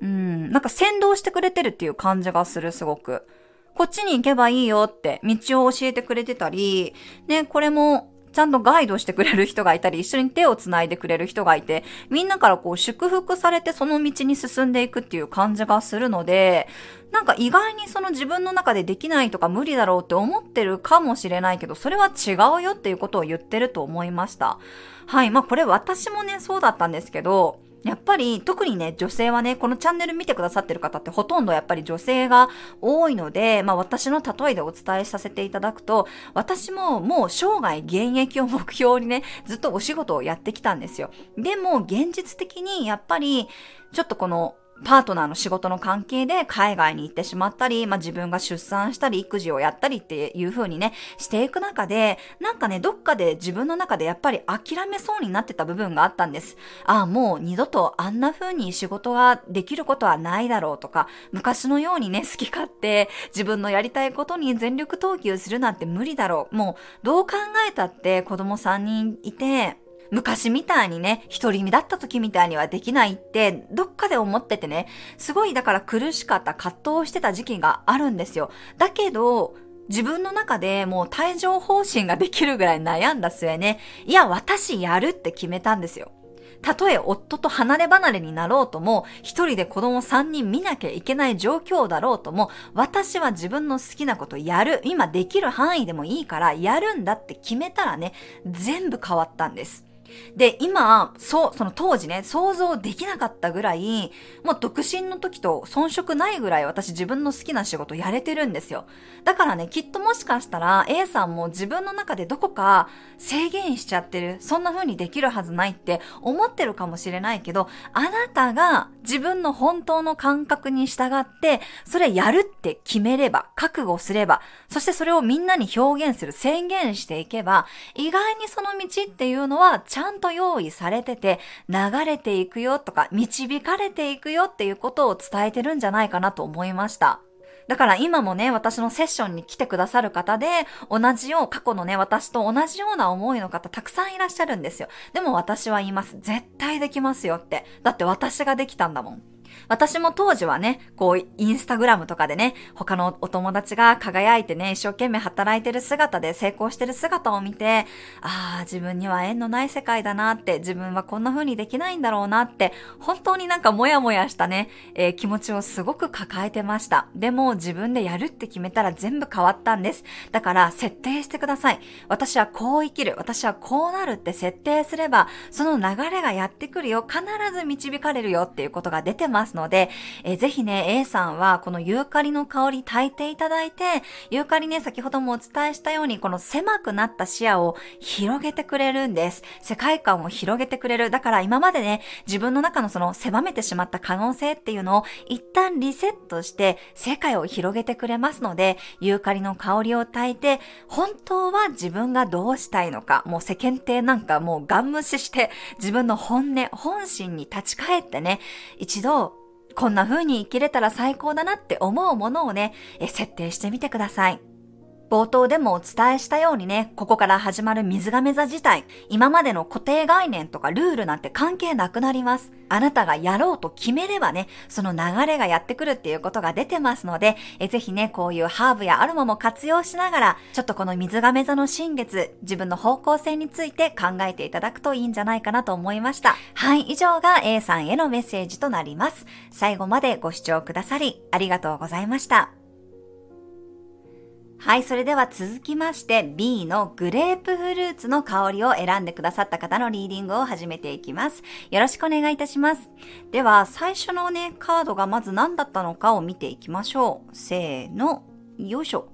A: うん、なんか先導してくれてるっていう感じがする、すごく。こっちに行けばいいよって道を教えてくれてたり、ね、これもちゃんとガイドしてくれる人がいたり、一緒に手を繋いでくれる人がいて、みんなからこう祝福されてその道に進んでいくっていう感じがするので、なんか意外にその自分の中でできないとか無理だろうって思ってるかもしれないけど、それは違うよっていうことを言ってると思いました。はい。まあこれ私もね、そうだったんですけど、やっぱり特にね、女性はね、このチャンネル見てくださってる方ってほとんどやっぱり女性が多いので、まあ私の例えでお伝えさせていただくと、私ももう生涯現役を目標にね、ずっとお仕事をやってきたんですよ。でも現実的にやっぱり、ちょっとこのパートナーの仕事の関係で海外に行ってしまったり、まあ、自分が出産したり育児をやったりっていう風にね、していく中で、なんかね、どっかで自分の中でやっぱり諦めそうになってた部分があったんです。ああ、もう二度とあんな風に仕事ができることはないだろうとか、昔のようにね、好き勝手自分のやりたいことに全力投球するなんて無理だろう。もう、どう考えたって子供3人いて、昔みたいにね、一人身だった時みたいにはできないって、どっかで思っててね、すごいだから苦しかった葛藤してた時期があるんですよ。だけど、自分の中でもう帯状方針ができるぐらい悩んだ末ね、いや、私やるって決めたんですよ。たとえ夫と離れ離れになろうとも、一人で子供三人見なきゃいけない状況だろうとも、私は自分の好きなことやる。今できる範囲でもいいからやるんだって決めたらね、全部変わったんです。で、今、そう、その当時ね、想像できなかったぐらい、もう独身の時と遜色ないぐらい私自分の好きな仕事やれてるんですよ。だからね、きっともしかしたら A さんも自分の中でどこか制限しちゃってる、そんな風にできるはずないって思ってるかもしれないけど、あなたが自分の本当の感覚に従って、それやるって決めれば、覚悟すれば、そしてそれをみんなに表現する、宣言していけば、意外にその道っていうのはちゃんと用意されてて、流れていくよとか、導かれていくよっていうことを伝えてるんじゃないかなと思いました。だから今もね、私のセッションに来てくださる方で、同じよう、過去のね、私と同じような思いの方たくさんいらっしゃるんですよ。でも私は言います。絶対できますよって。だって私ができたんだもん。私も当時はね、こう、インスタグラムとかでね、他のお友達が輝いてね、一生懸命働いてる姿で成功してる姿を見て、ああ、自分には縁のない世界だなって、自分はこんな風にできないんだろうなって、本当になんかモヤモヤしたね、えー、気持ちをすごく抱えてました。でも自分でやるって決めたら全部変わったんです。だから設定してください。私はこう生きる。私はこうなるって設定すれば、その流れがやってくるよ。必ず導かれるよっていうことが出てます。ますので、えー、ぜひね、A さんはこのユーカリの香り炊いていただいて、ユーカリね、先ほどもお伝えしたように、この狭くなった視野を広げてくれるんです。世界観を広げてくれる。だから今までね、自分の中のその狭めてしまった可能性っていうのを一旦リセットして世界を広げてくれますので、ユーカリの香りを炊いて、本当は自分がどうしたいのか、もう世間体なんかもうガン無視して自分の本音、本心に立ち返ってね、一度こんな風に生きれたら最高だなって思うものをね、設定してみてください。冒頭でもお伝えしたようにね、ここから始まる水亀座自体、今までの固定概念とかルールなんて関係なくなります。あなたがやろうと決めればね、その流れがやってくるっていうことが出てますので、えぜひね、こういうハーブやアロマも活用しながら、ちょっとこの水亀座の新月、自分の方向性について考えていただくといいんじゃないかなと思いました。はい、以上が A さんへのメッセージとなります。最後までご視聴くださり、ありがとうございました。はい、それでは続きまして B のグレープフルーツの香りを選んでくださった方のリーディングを始めていきます。よろしくお願いいたします。では、最初のね、カードがまず何だったのかを見ていきましょう。せーの、よいしょ。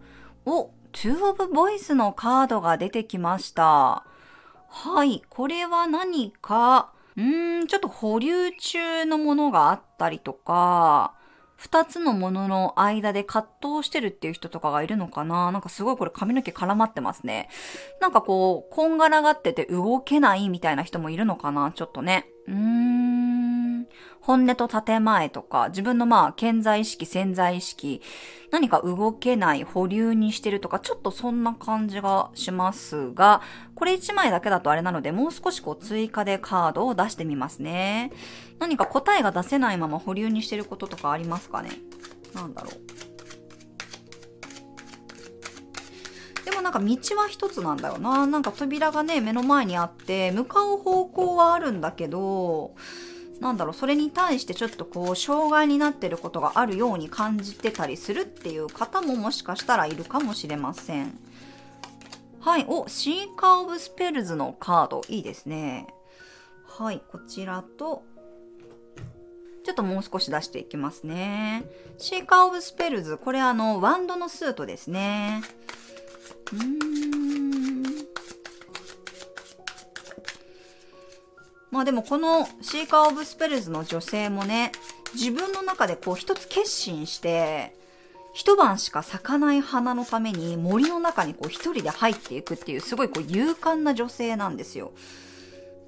A: お、Two of Voice のカードが出てきました。はい、これは何か、うーん、ちょっと保留中のものがあったりとか、二つのものの間で葛藤してるっていう人とかがいるのかな？なんかすごいこれ髪の毛絡まってますね。なんかこう、こんがらがってて動けないみたいな人もいるのかな？ちょっとね。うーん。本音と建前とか、自分のまあ、健在意識、潜在意識、何か動けない保留にしてるとか、ちょっとそんな感じがしますが、これ1枚だけだとあれなので、もう少しこう追加でカードを出してみますね。何か答えが出せないまま保留にしてることとかありますかね？なんだろう。でもなんか道は一つなんだよな。なんか扉がね、目の前にあって、向かう方向はあるんだけど、なんだろう、それに対してちょっとこう、障害になってることがあるように感じてたりするっていう方ももしかしたらいるかもしれません。はい。お、シーカー・オブ・スペルズのカード。いいですね。はい。こちらと、ちょっともう少し出していきますね。シーカー・オブ・スペルズ。これあの、ワンドのスートですね。うーん。まあでもこのシーカー・オブ・スペルズの女性もね、自分の中でこう一つ決心して、一晩しか咲かない花のために森の中にこう一人で入っていくっていうすごいこう勇敢な女性なんですよ。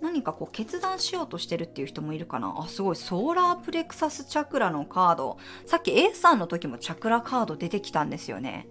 A: 何かこう決断しようとしてるっていう人もいるかなあ、すごい。ソーラープレクサスチャクラのカード。さっき A さんの時もチャクラカード出てきたんですよね。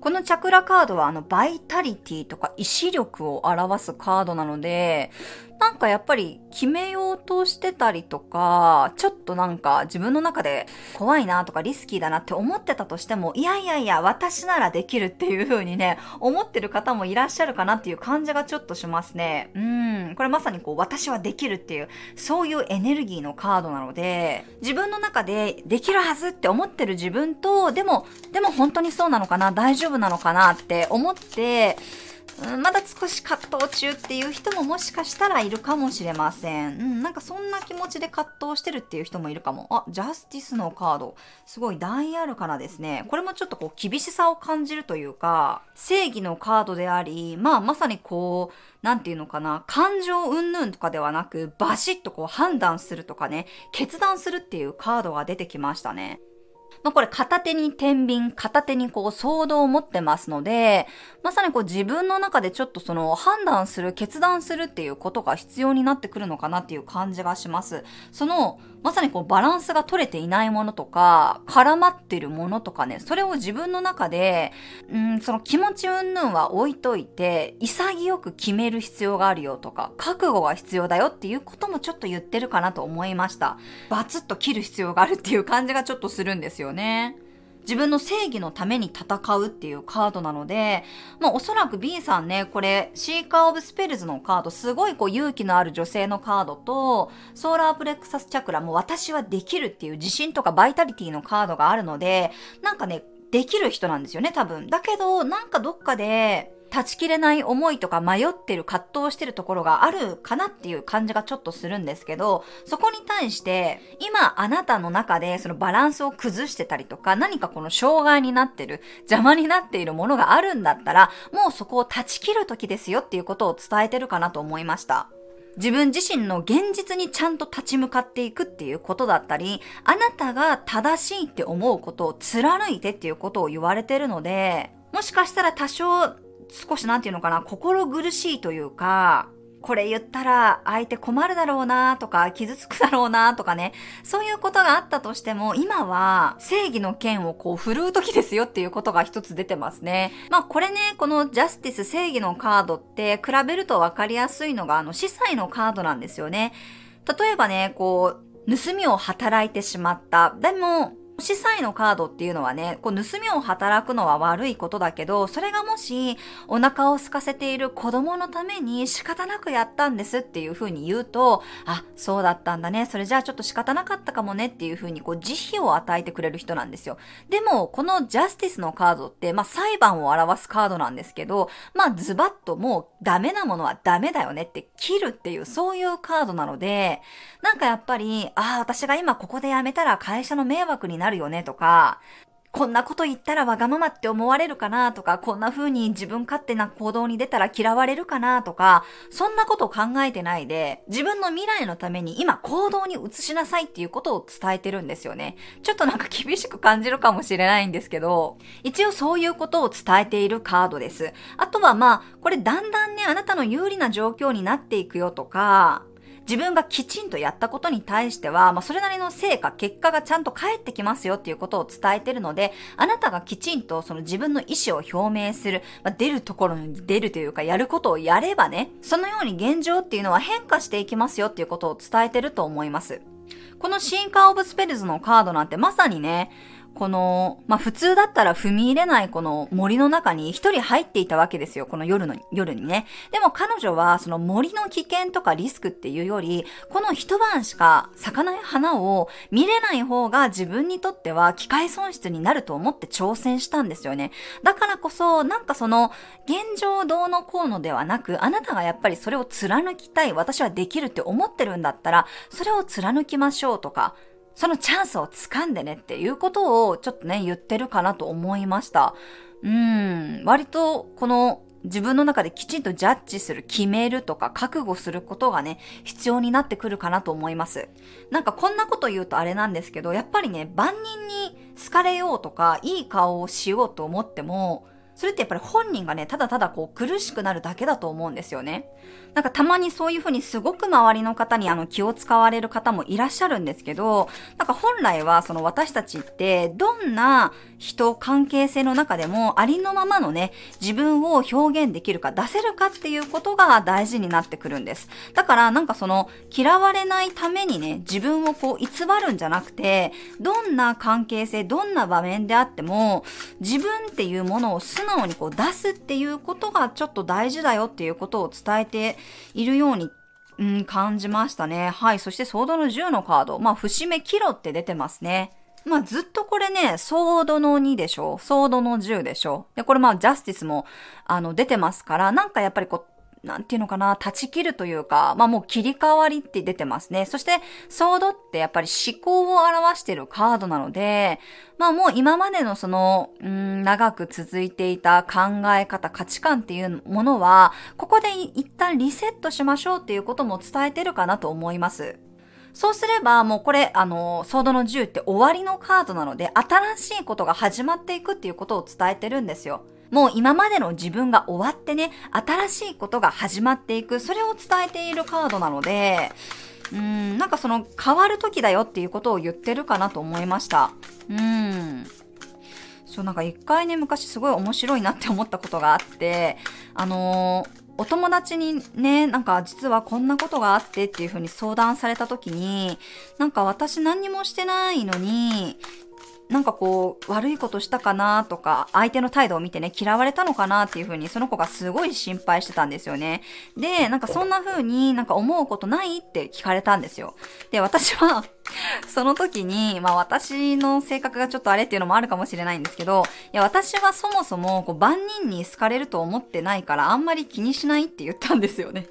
A: このチャクラカードはあのバイタリティとか意志力を表すカードなので、なんかやっぱり決めようとしてたりとか、ちょっとなんか自分の中で怖いなとかリスキーだなって思ってたとしても、いやいやいや、私ならできるっていう風にね、思ってる方もいらっしゃるかなっていう感じがちょっとしますね。うん。これまさにこう、私はできるっていう、そういうエネルギーのカードなので、自分の中でできるはずって思ってる自分と、でも、でも本当にそうなのかな大丈夫なのかなって思って、うん、まだ少し葛藤中っていう人ももしかしたらいるかもしれません。うん、なんかそんな気持ちで葛藤してるっていう人もいるかも。あ、ジャスティスのカード。すごい大アルカナですね。これもちょっとこう厳しさを感じるというか、正義のカードであり、まあまさにこう、なんていうのかな、感情云々とかではなく、バシッとこう判断するとかね、決断するっていうカードが出てきましたね。まあ、これ片手に天秤、片手にこう騒動を持ってますので、まさにこう自分の中でちょっとその判断する、決断するっていうことが必要になってくるのかなっていう感じがします。その、まさにこうバランスが取れていないものとか、絡まってるものとかね、それを自分の中で、うん、その気持ち云々は置いといて、潔く決める必要があるよとか、覚悟が必要だよっていうこともちょっと言ってるかなと思いました。バツッと切る必要があるっていう感じがちょっとするんですよね。自分の正義のために戦うっていうカードなので、まあおそらく B さんね、これ、シーカーオブスペルズのカード、すごいこう勇気のある女性のカードと、ソーラープレクサスチャクラもう私はできるっていう自信とかバイタリティのカードがあるので、なんかね、できる人なんですよね、多分。だけど、なんかどっかで、断ち切れない思いとか迷ってる葛藤してるところがあるかなっていう感じがちょっとするんですけど、そこに対して、今あなたの中でそのバランスを崩してたりとか、何かこの障害になってる、邪魔になっているものがあるんだったら、もうそこを断ち切る時ですよっていうことを伝えてるかなと思いました。自分自身の現実にちゃんと立ち向かっていくっていうことだったり、あなたが正しいって思うことを貫いてっていうことを言われてるので、もしかしたら多少少しなんていうのかな、心苦しいというか、これ言ったら相手困るだろうなとか傷つくだろうなとかね、そういうことがあったとしても、今は正義の剣をこう振るう時ですよっていうことが一つ出てますね。まあこれね、このジャスティス正義のカードって比べると分かりやすいのがあの司祭のカードなんですよね。例えばね、こう、盗みを働いてしまった。でも、司祭のカードっていうのはね、こう盗みを働くのは悪いことだけど、それがもしお腹を空かせている子供のために仕方なくやったんですっていう風に言うと、あ、そうだったんだね。それじゃあちょっと仕方なかったかもねっていう風にこう慈悲を与えてくれる人なんですよ。でも、このジャスティスのカードって、まあ裁判を表すカードなんですけど、まあズバッともうダメなものはダメだよねって切るっていうそういうカードなので、なんかやっぱり、ああ、私が今ここで辞めたら会社の迷惑にななるよねとか、こんなこと言ったらわがままって思われるかなとか、こんな風に自分勝手な行動に出たら嫌われるかなとか、そんなことを考えてないで、自分の未来のために今行動に移しなさいっていうことを伝えてるんですよね。ちょっとなんか厳しく感じるかもしれないんですけど、一応そういうことを伝えているカードです。あとはまあ、これだんだんね、あなたの有利な状況になっていくよとか、自分がきちんとやったことに対しては、まあ、それなりの成果、結果がちゃんと返ってきますよっていうことを伝えてるので、あなたがきちんとその自分の意思を表明する、まあ、出るところに出るというか、やることをやればね、そのように現状っていうのは変化していきますよっていうことを伝えてると思います。このシンカーオブスペルズのカードなんてまさにね、この、まあ、普通だったら踏み入れないこの森の中に一人入っていたわけですよ。この夜の、夜にね。でも彼女はその森の危険とかリスクっていうより、この一晩しか咲かない花を見れない方が自分にとっては機械損失になると思って挑戦したんですよね。だからこそ、なんかその、現状どうのこうのではなく、あなたがやっぱりそれを貫きたい、私はできるって思ってるんだったら、それを貫きましょうとか、そのチャンスを掴んでねっていうことをちょっとね、言ってるかなと思いました。うん、割とこの自分の中できちんとジャッジする、決めるとか覚悟することがね、必要になってくるかなと思います。なんかこんなこと言うとあれなんですけど、やっぱりね、万人に好かれようとか、いい顔をしようと思っても、それってやっぱり本人がね、ただただこう苦しくなるだけだと思うんですよね。なんかたまにそういうふうにすごく周りの方にあの気を使われる方もいらっしゃるんですけど、なんか本来はその私たちってどんな人、関係性の中でもありのままのね、自分を表現できるか出せるかっていうことが大事になってくるんです。だからなんかその嫌われないためにね、自分をこう偽るんじゃなくて、どんな関係性、どんな場面であっても、自分っていうものを素直にこう出すっていうことがちょっと大事だよっていうことを伝えているようにうん、感じましたね。はい。そして、ソードの10のカード。まあ、節目キロって出てますね。まあ、ずっとこれね、ソードの2でしょ？ソードの10でしょ？で、これまあ、ジャスティスも、あの、出てますから、なんかやっぱりこう、なんていうのかな、断ち切るというか、まあもう切り替わりって出てますね。そして、ソードってやっぱり思考を表してるカードなので、まあもう今までのその、うん、長く続いていた考え方、価値観っていうものは、ここで一旦リセットしましょうっていうことも伝えてるかなと思います。そうすれば、もうこれ、あの、ソードの10って終わりのカードなので、新しいことが始まっていくっていうことを伝えてるんですよ。もう今までの自分が終わってね、新しいことが始まっていく、それを伝えているカードなので、うーん、なんかその変わる時だよっていうことを言ってるかなと思いました。うん。そうなんか一回ね、昔すごい面白いなって思ったことがあって、あのー、お友達にね、なんか実はこんなことがあってっていう風に相談された時に、なんか私何にもしてないのに、なんかこう、悪いことしたかなとか、相手の態度を見てね、嫌われたのかなっていう風に、その子がすごい心配してたんですよね。で、なんかそんな風になんか思うことないって聞かれたんですよ。で、私は その時に、まあ私の性格がちょっとあれっていうのもあるかもしれないんですけど、いや私はそもそもこう万人に好かれると思ってないからあんまり気にしないって言ったんですよね。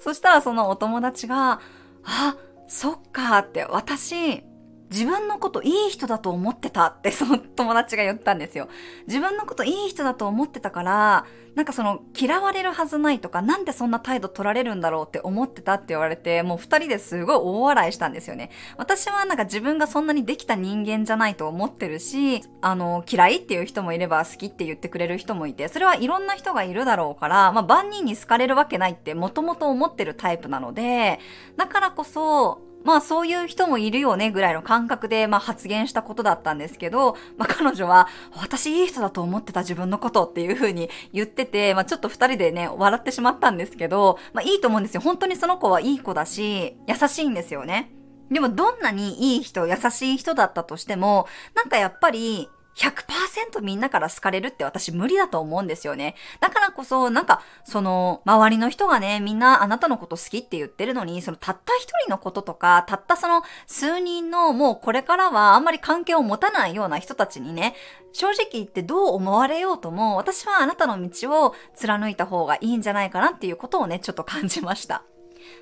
A: そしたらそのお友達が、あ、そっかって、私、自分のこといい人だと思ってたって その友達が言ったんですよ。自分のこといい人だと思ってたから、なんかその嫌われるはずないとか、なんでそんな態度取られるんだろうって思ってたって言われて、もう二人ですごい大笑いしたんですよね。私はなんか自分がそんなにできた人間じゃないと思ってるし、あの、嫌いっていう人もいれば好きって言ってくれる人もいて、それはいろんな人がいるだろうから、まあ万人に好かれるわけないってもともと思ってるタイプなので、だからこそ、まあそういう人もいるよねぐらいの感覚でまあ発言したことだったんですけど、まあ彼女は私いい人だと思ってた自分のことっていう風に言ってて、まあちょっと二人でね、笑ってしまったんですけど、まあいいと思うんですよ。本当にその子はいい子だし、優しいんですよね。でもどんなにいい人、優しい人だったとしても、なんかやっぱり100%みんなから好かれるって私無理だと思うんですよね。だからこそ、なんか、その、周りの人がね、みんなあなたのこと好きって言ってるのに、そのたった一人のこととか、たったその数人のもうこれからはあんまり関係を持たないような人たちにね、正直言ってどう思われようとも、私はあなたの道を貫いた方がいいんじゃないかなっていうことをね、ちょっと感じました。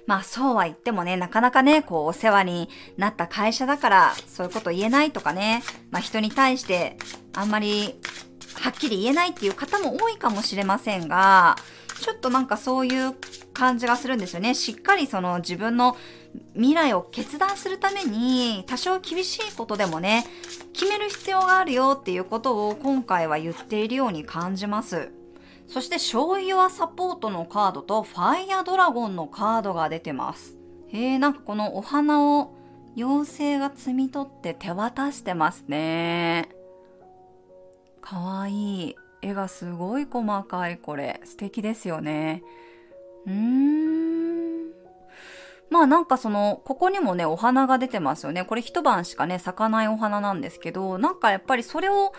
A: まあそうは言ってもね、なかなかね、こうお世話になった会社だからそういうこと言えないとかね、まあ人に対してあんまりはっきり言えないっていう方も多いかもしれませんが、ちょっとなんかそういう感じがするんですよね。しっかりその自分の未来を決断するために多少厳しいことでもね、決める必要があるよっていうことを今回は言っているように感じます。そして、醤油はサポートのカードとファイヤードラゴンのカードが出てます。へえ、なんかこのお花を妖精が摘み取って手渡してますね。かわいい。絵がすごい細かい、これ。素敵ですよね。うーん。まあなんかその、ここにもね、お花が出てますよね。これ一晩しかね、咲かないお花なんですけど、なんかやっぱりそれを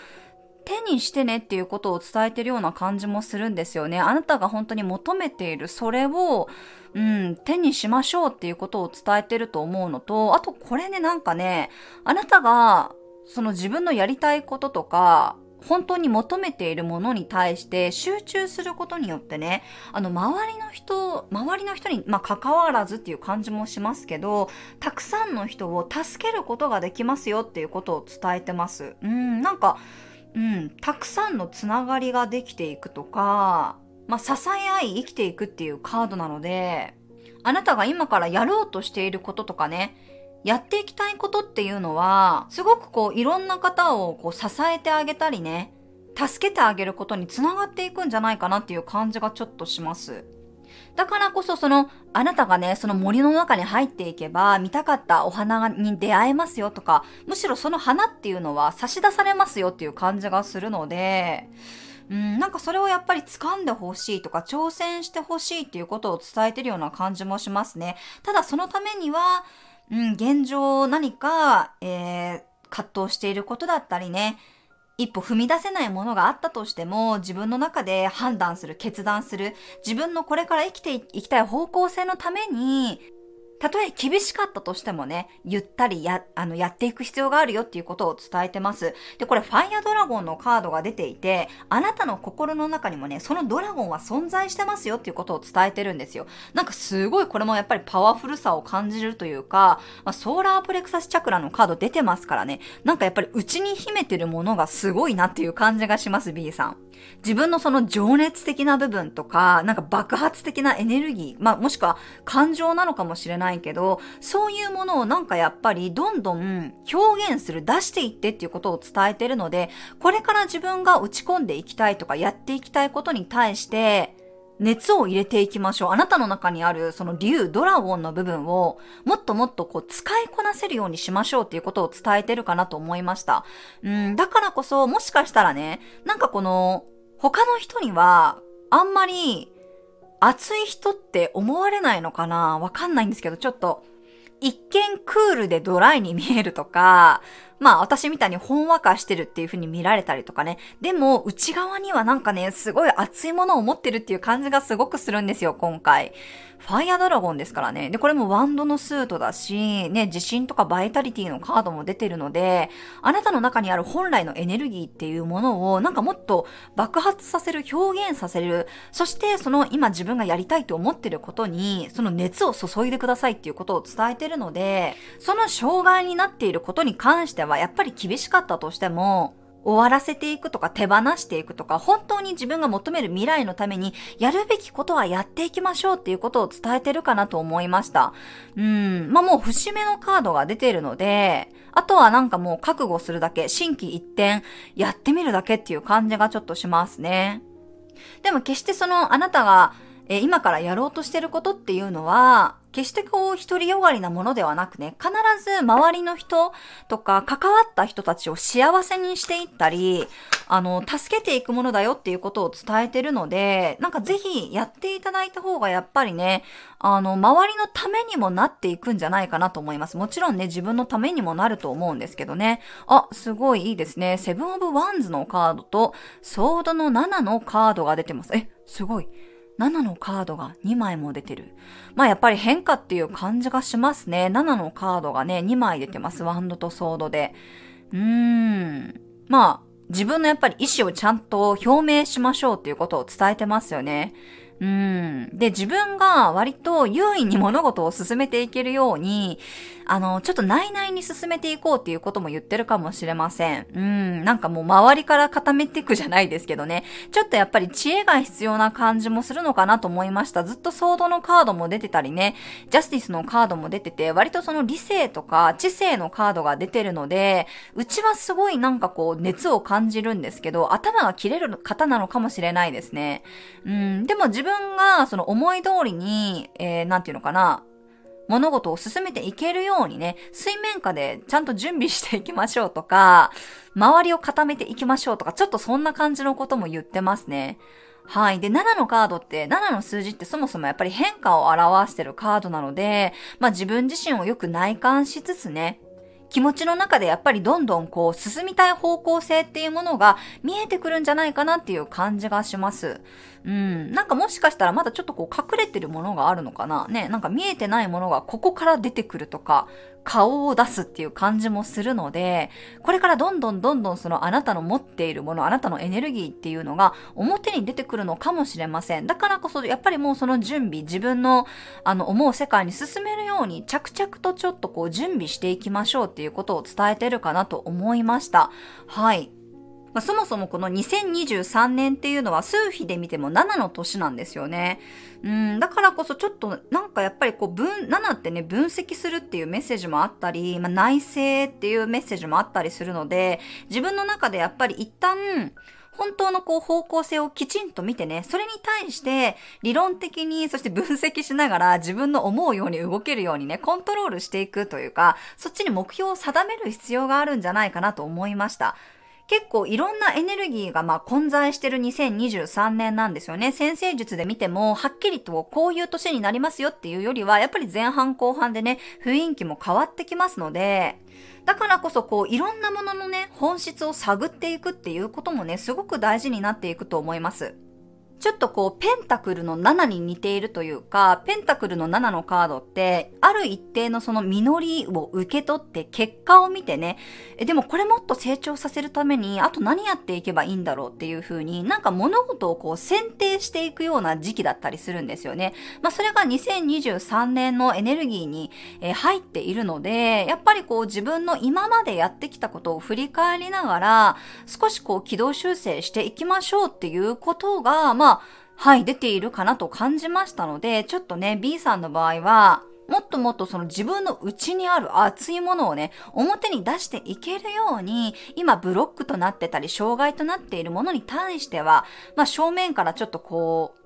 A: 手にしてねっていうことを伝えてるような感じもするんですよね。あなたが本当に求めているそれを、うん、手にしましょうっていうことを伝えてると思うのと、あとこれね、なんかね、あなたがその自分のやりたいこととか、本当に求めているものに対して集中することによってね、あの、周りの人、周りの人に、まあ、関わらずっていう感じもしますけど、たくさんの人を助けることができますよっていうことを伝えてます。うん、なんか、うん、たくさんのつながりができていくとか、まあ、支え合い生きていくっていうカードなので、あなたが今からやろうとしていることとかね、やっていきたいことっていうのは、すごくこういろんな方をこう支えてあげたりね、助けてあげることにつながっていくんじゃないかなっていう感じがちょっとします。だからこそその、あなたがね、その森の中に入っていけば、見たかったお花に出会えますよとか、むしろその花っていうのは差し出されますよっていう感じがするので、うん、なんかそれをやっぱり掴んでほしいとか挑戦してほしいっていうことを伝えてるような感じもしますね。ただそのためには、うん、現状何か、えー、葛藤していることだったりね、一歩踏み出せないものがあったとしても、自分の中で判断する、決断する、自分のこれから生きていきたい方向性のために、たとえ厳しかったとしてもね、ゆったりや、あの、やっていく必要があるよっていうことを伝えてます。で、これ、ファイヤードラゴンのカードが出ていて、あなたの心の中にもね、そのドラゴンは存在してますよっていうことを伝えてるんですよ。なんかすごいこれもやっぱりパワフルさを感じるというか、まあ、ソーラープレクサスチャクラのカード出てますからね、なんかやっぱり内に秘めてるものがすごいなっていう感じがします、B さん。自分のその情熱的な部分とか、なんか爆発的なエネルギー、まあもしくは感情なのかもしれないけど、そういうものをなんかやっぱりどんどん表現する、出していってっていうことを伝えてるので、これから自分が打ち込んでいきたいとかやっていきたいことに対して、熱を入れていきましょう。あなたの中にあるその竜、ドラゴンの部分をもっともっとこう使いこなせるようにしましょうっていうことを伝えてるかなと思いました。うん、だからこそもしかしたらね、なんかこの他の人にはあんまり熱い人って思われないのかな？わかんないんですけど、ちょっと一見クールでドライに見えるとか、まあ私みたいにほんわかしてるっていう風に見られたりとかね。でも内側にはなんかね、すごい熱いものを持ってるっていう感じがすごくするんですよ、今回。ファイアドラゴンですからね。で、これもワンドのスートだし、ね、自信とかバイタリティのカードも出てるので、あなたの中にある本来のエネルギーっていうものをなんかもっと爆発させる、表現させる、そしてその今自分がやりたいと思ってることに、その熱を注いでくださいっていうことを伝えてるので、その障害になっていることに関してはやっぱり厳しかったとしても、終わらせていくとか手放していくとか、本当に自分が求める未来のためにやるべきことはやっていきましょうっていうことを伝えてるかなと思いました。うん。まあ、もう節目のカードが出てるので、あとはなんかもう覚悟するだけ、心機一転、やってみるだけっていう感じがちょっとしますね。でも決してそのあなたが、え今からやろうとしてることっていうのは、決してこう、独りよがりなものではなくね、必ず周りの人とか関わった人たちを幸せにしていったり、あの、助けていくものだよっていうことを伝えてるので、なんかぜひやっていただいた方がやっぱりね、あの、周りのためにもなっていくんじゃないかなと思います。もちろんね、自分のためにもなると思うんですけどね。あ、すごいいいですね。 Seven of Wands のカードと、ソードの7のカードが出てます。え、すごい。7のカードが2枚も出てる。まあやっぱり変化っていう感じがしますね。7のカードがね、2枚出てます。ワンドとソードで。うーん。まあ、自分のやっぱり意思をちゃんと表明しましょうっていうことを伝えてますよね。うん。で、自分が割と優位に物事を進めていけるように、あの、ちょっと内々に進めていこうっていうことも言ってるかもしれません。うん。なんかもう周りから固めていくじゃないですけどね。ちょっとやっぱり知恵が必要な感じもするのかなと思いました。ずっとソードのカードも出てたりね、ジャスティスのカードも出てて、割とその理性とか知性のカードが出てるので、うちはすごいなんかこう熱を感じるんですけど、頭が切れる方なのかもしれないですね。うん。でも自分がその思い通りに、えー、なんていうのかな、物事を進めていけるようにね、水面下でちゃんと準備していきましょうとか、周りを固めていきましょうとか、ちょっとそんな感じのことも言ってますね。はい。で、7のカードって、7の数字ってそもそもやっぱり変化を表してるカードなので、まあ自分自身をよく内観しつつね、気持ちの中でやっぱりどんどんこう進みたい方向性っていうものが見えてくるんじゃないかなっていう感じがします。うん。なんかもしかしたらまだちょっとこう隠れてるものがあるのかな？ね。なんか見えてないものがここから出てくるとか、顔を出すっていう感じもするので、これからどんどんどんどんそのあなたの持っているもの、あなたのエネルギーっていうのが表に出てくるのかもしれません。だからこそ、やっぱりもうその準備、自分のあの思う世界に進めるように着々とちょっとこう準備していきましょうっていうことを伝えてるかなと思いました。はい。まあ、そもそもこの2023年っていうのは数比で見ても7の年なんですよね。うん、だからこそちょっとなんかやっぱりこう分、7ってね、分析するっていうメッセージもあったり、まあ、内省っていうメッセージもあったりするので、自分の中でやっぱり一旦、本当のこう方向性をきちんと見てね、それに対して理論的に、そして分析しながら自分の思うように動けるようにね、コントロールしていくというか、そっちに目標を定める必要があるんじゃないかなと思いました。結構いろんなエネルギーがまあ混在してる2023年なんですよね。先生術で見ても、はっきりとこういう年になりますよっていうよりは、やっぱり前半後半でね、雰囲気も変わってきますので、だからこそこういろんなもののね、本質を探っていくっていうこともね、すごく大事になっていくと思います。ちょっとこう、ペンタクルの7に似ているというか、ペンタクルの7のカードって、ある一定のその実りを受け取って結果を見てね、えでもこれもっと成長させるために、あと何やっていけばいいんだろうっていう風に、なんか物事をこう選定していくような時期だったりするんですよね。まあそれが2023年のエネルギーに、え入っているので、やっぱりこう自分の今までやってきたことを振り返りながら、少しこう軌道修正していきましょうっていうことが、まあはい、出ているかなと感じましたので、ちょっとね、B さんの場合は、もっともっとその自分の内にある熱いものをね、表に出していけるように、今ブロックとなってたり、障害となっているものに対しては、まあ正面からちょっとこう、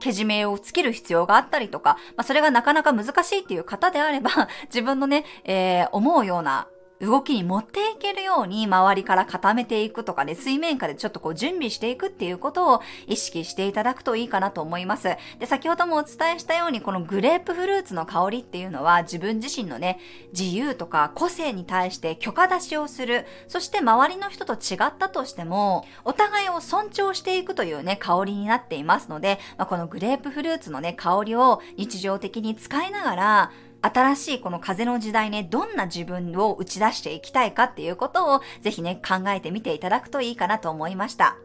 A: けじめをつける必要があったりとか、まあそれがなかなか難しいっていう方であれば、自分のね、えー、思うような動きに持っていけるように周りから固めていくとかね、水面下でちょっとこう準備していくっていうことを意識していただくといいかなと思います。で、先ほどもお伝えしたようにこのグレープフルーツの香りっていうのは自分自身のね、自由とか個性に対して許可出しをする。そして周りの人と違ったとしても、お互いを尊重していくというね、香りになっていますので、まあ、このグレープフルーツのね、香りを日常的に使いながら、新しいこの風の時代ね、どんな自分を打ち出していきたいかっていうことをぜひね、考えてみていただくといいかなと思いました。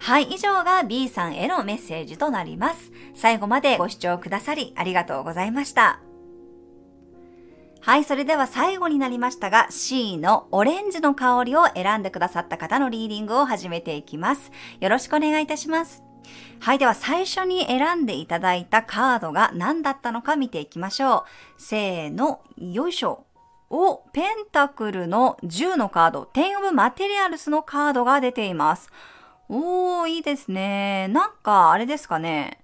A: はい、以上が B さんへのメッセージとなります。最後までご視聴くださりありがとうございました。はい、それでは最後になりましたが C のオレンジの香りを選んでくださった方のリーディングを始めていきます。よろしくお願いいたします。はい。では最初に選んでいただいたカードが何だったのか見ていきましょう。せーの、よいしょ。お、ペンタクルの10のカード、テンオブマテリアルスのカードが出ています。おー、いいですね。なんか、あれですかね。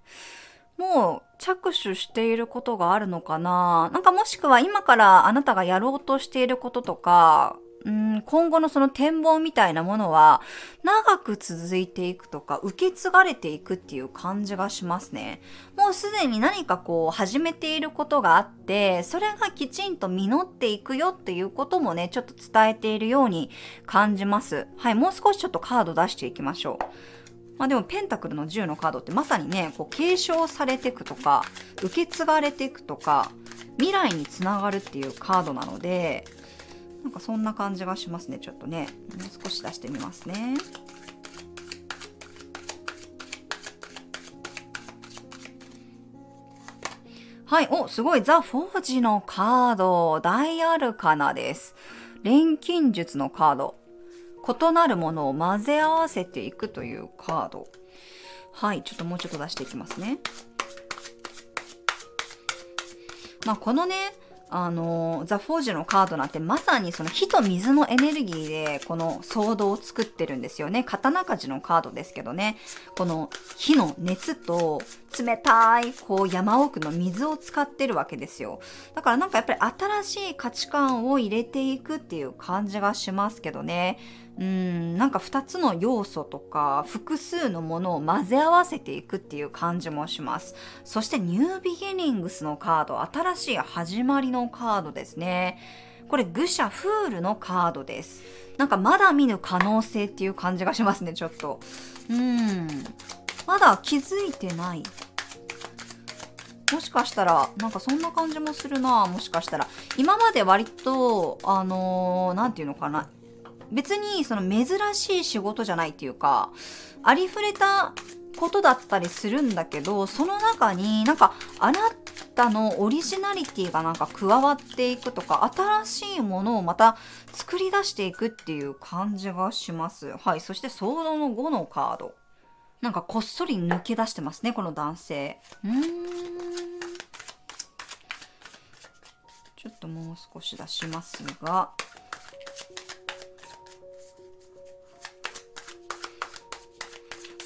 A: もう着手していることがあるのかななんかもしくは今からあなたがやろうとしていることとか、うん、今後のその展望みたいなものは長く続いていくとか受け継がれていくっていう感じがしますね。もうすでに何かこう始めていることがあってそれがきちんと実っていくよっていうこともねちょっと伝えているように感じます。はい、もう少しちょっとカード出していきましょう。まあでもペンタクルの10のカードってまさにね、こう継承されていくとか、受け継がれていくとか、未来につながるっていうカードなので、なんかそんな感じがしますね、ちょっとね。もう少し出してみますね。はい。お、すごい。ザ・フォージのカード。大アルカナです。錬金術のカード。異なるものを混ぜ合わせていくというカード。はい。ちょっともうちょっと出していきますね。まあ、このね、あの、ザ・フォージュのカードなんてまさにその火と水のエネルギーでこの騒動を作ってるんですよね。刀鍛冶のカードですけどね。この火の熱と冷たいこう山奥の水を使ってるわけですよ。だからなんかやっぱり新しい価値観を入れていくっていう感じがしますけどね。うんなんか2つの要素とか複数のものを混ぜ合わせていくっていう感じもします。そしてニュービギニングスのカード、新しい始まりのカードですね。これ愚者フールのカードです。なんかまだ見ぬ可能性っていう感じがしますね、ちょっと。うん。まだ気づいてない。もしかしたら、なんかそんな感じもするなもしかしたら。今まで割と、あのー、なんていうのかな。別にその珍しい仕事じゃないっていうか、ありふれたことだったりするんだけど、その中になんかあなたのオリジナリティがなんか加わっていくとか、新しいものをまた作り出していくっていう感じがします。はい。そしてソードの5のカード。なんかこっそり抜け出してますね、この男性。うーん。ちょっともう少し出しますが。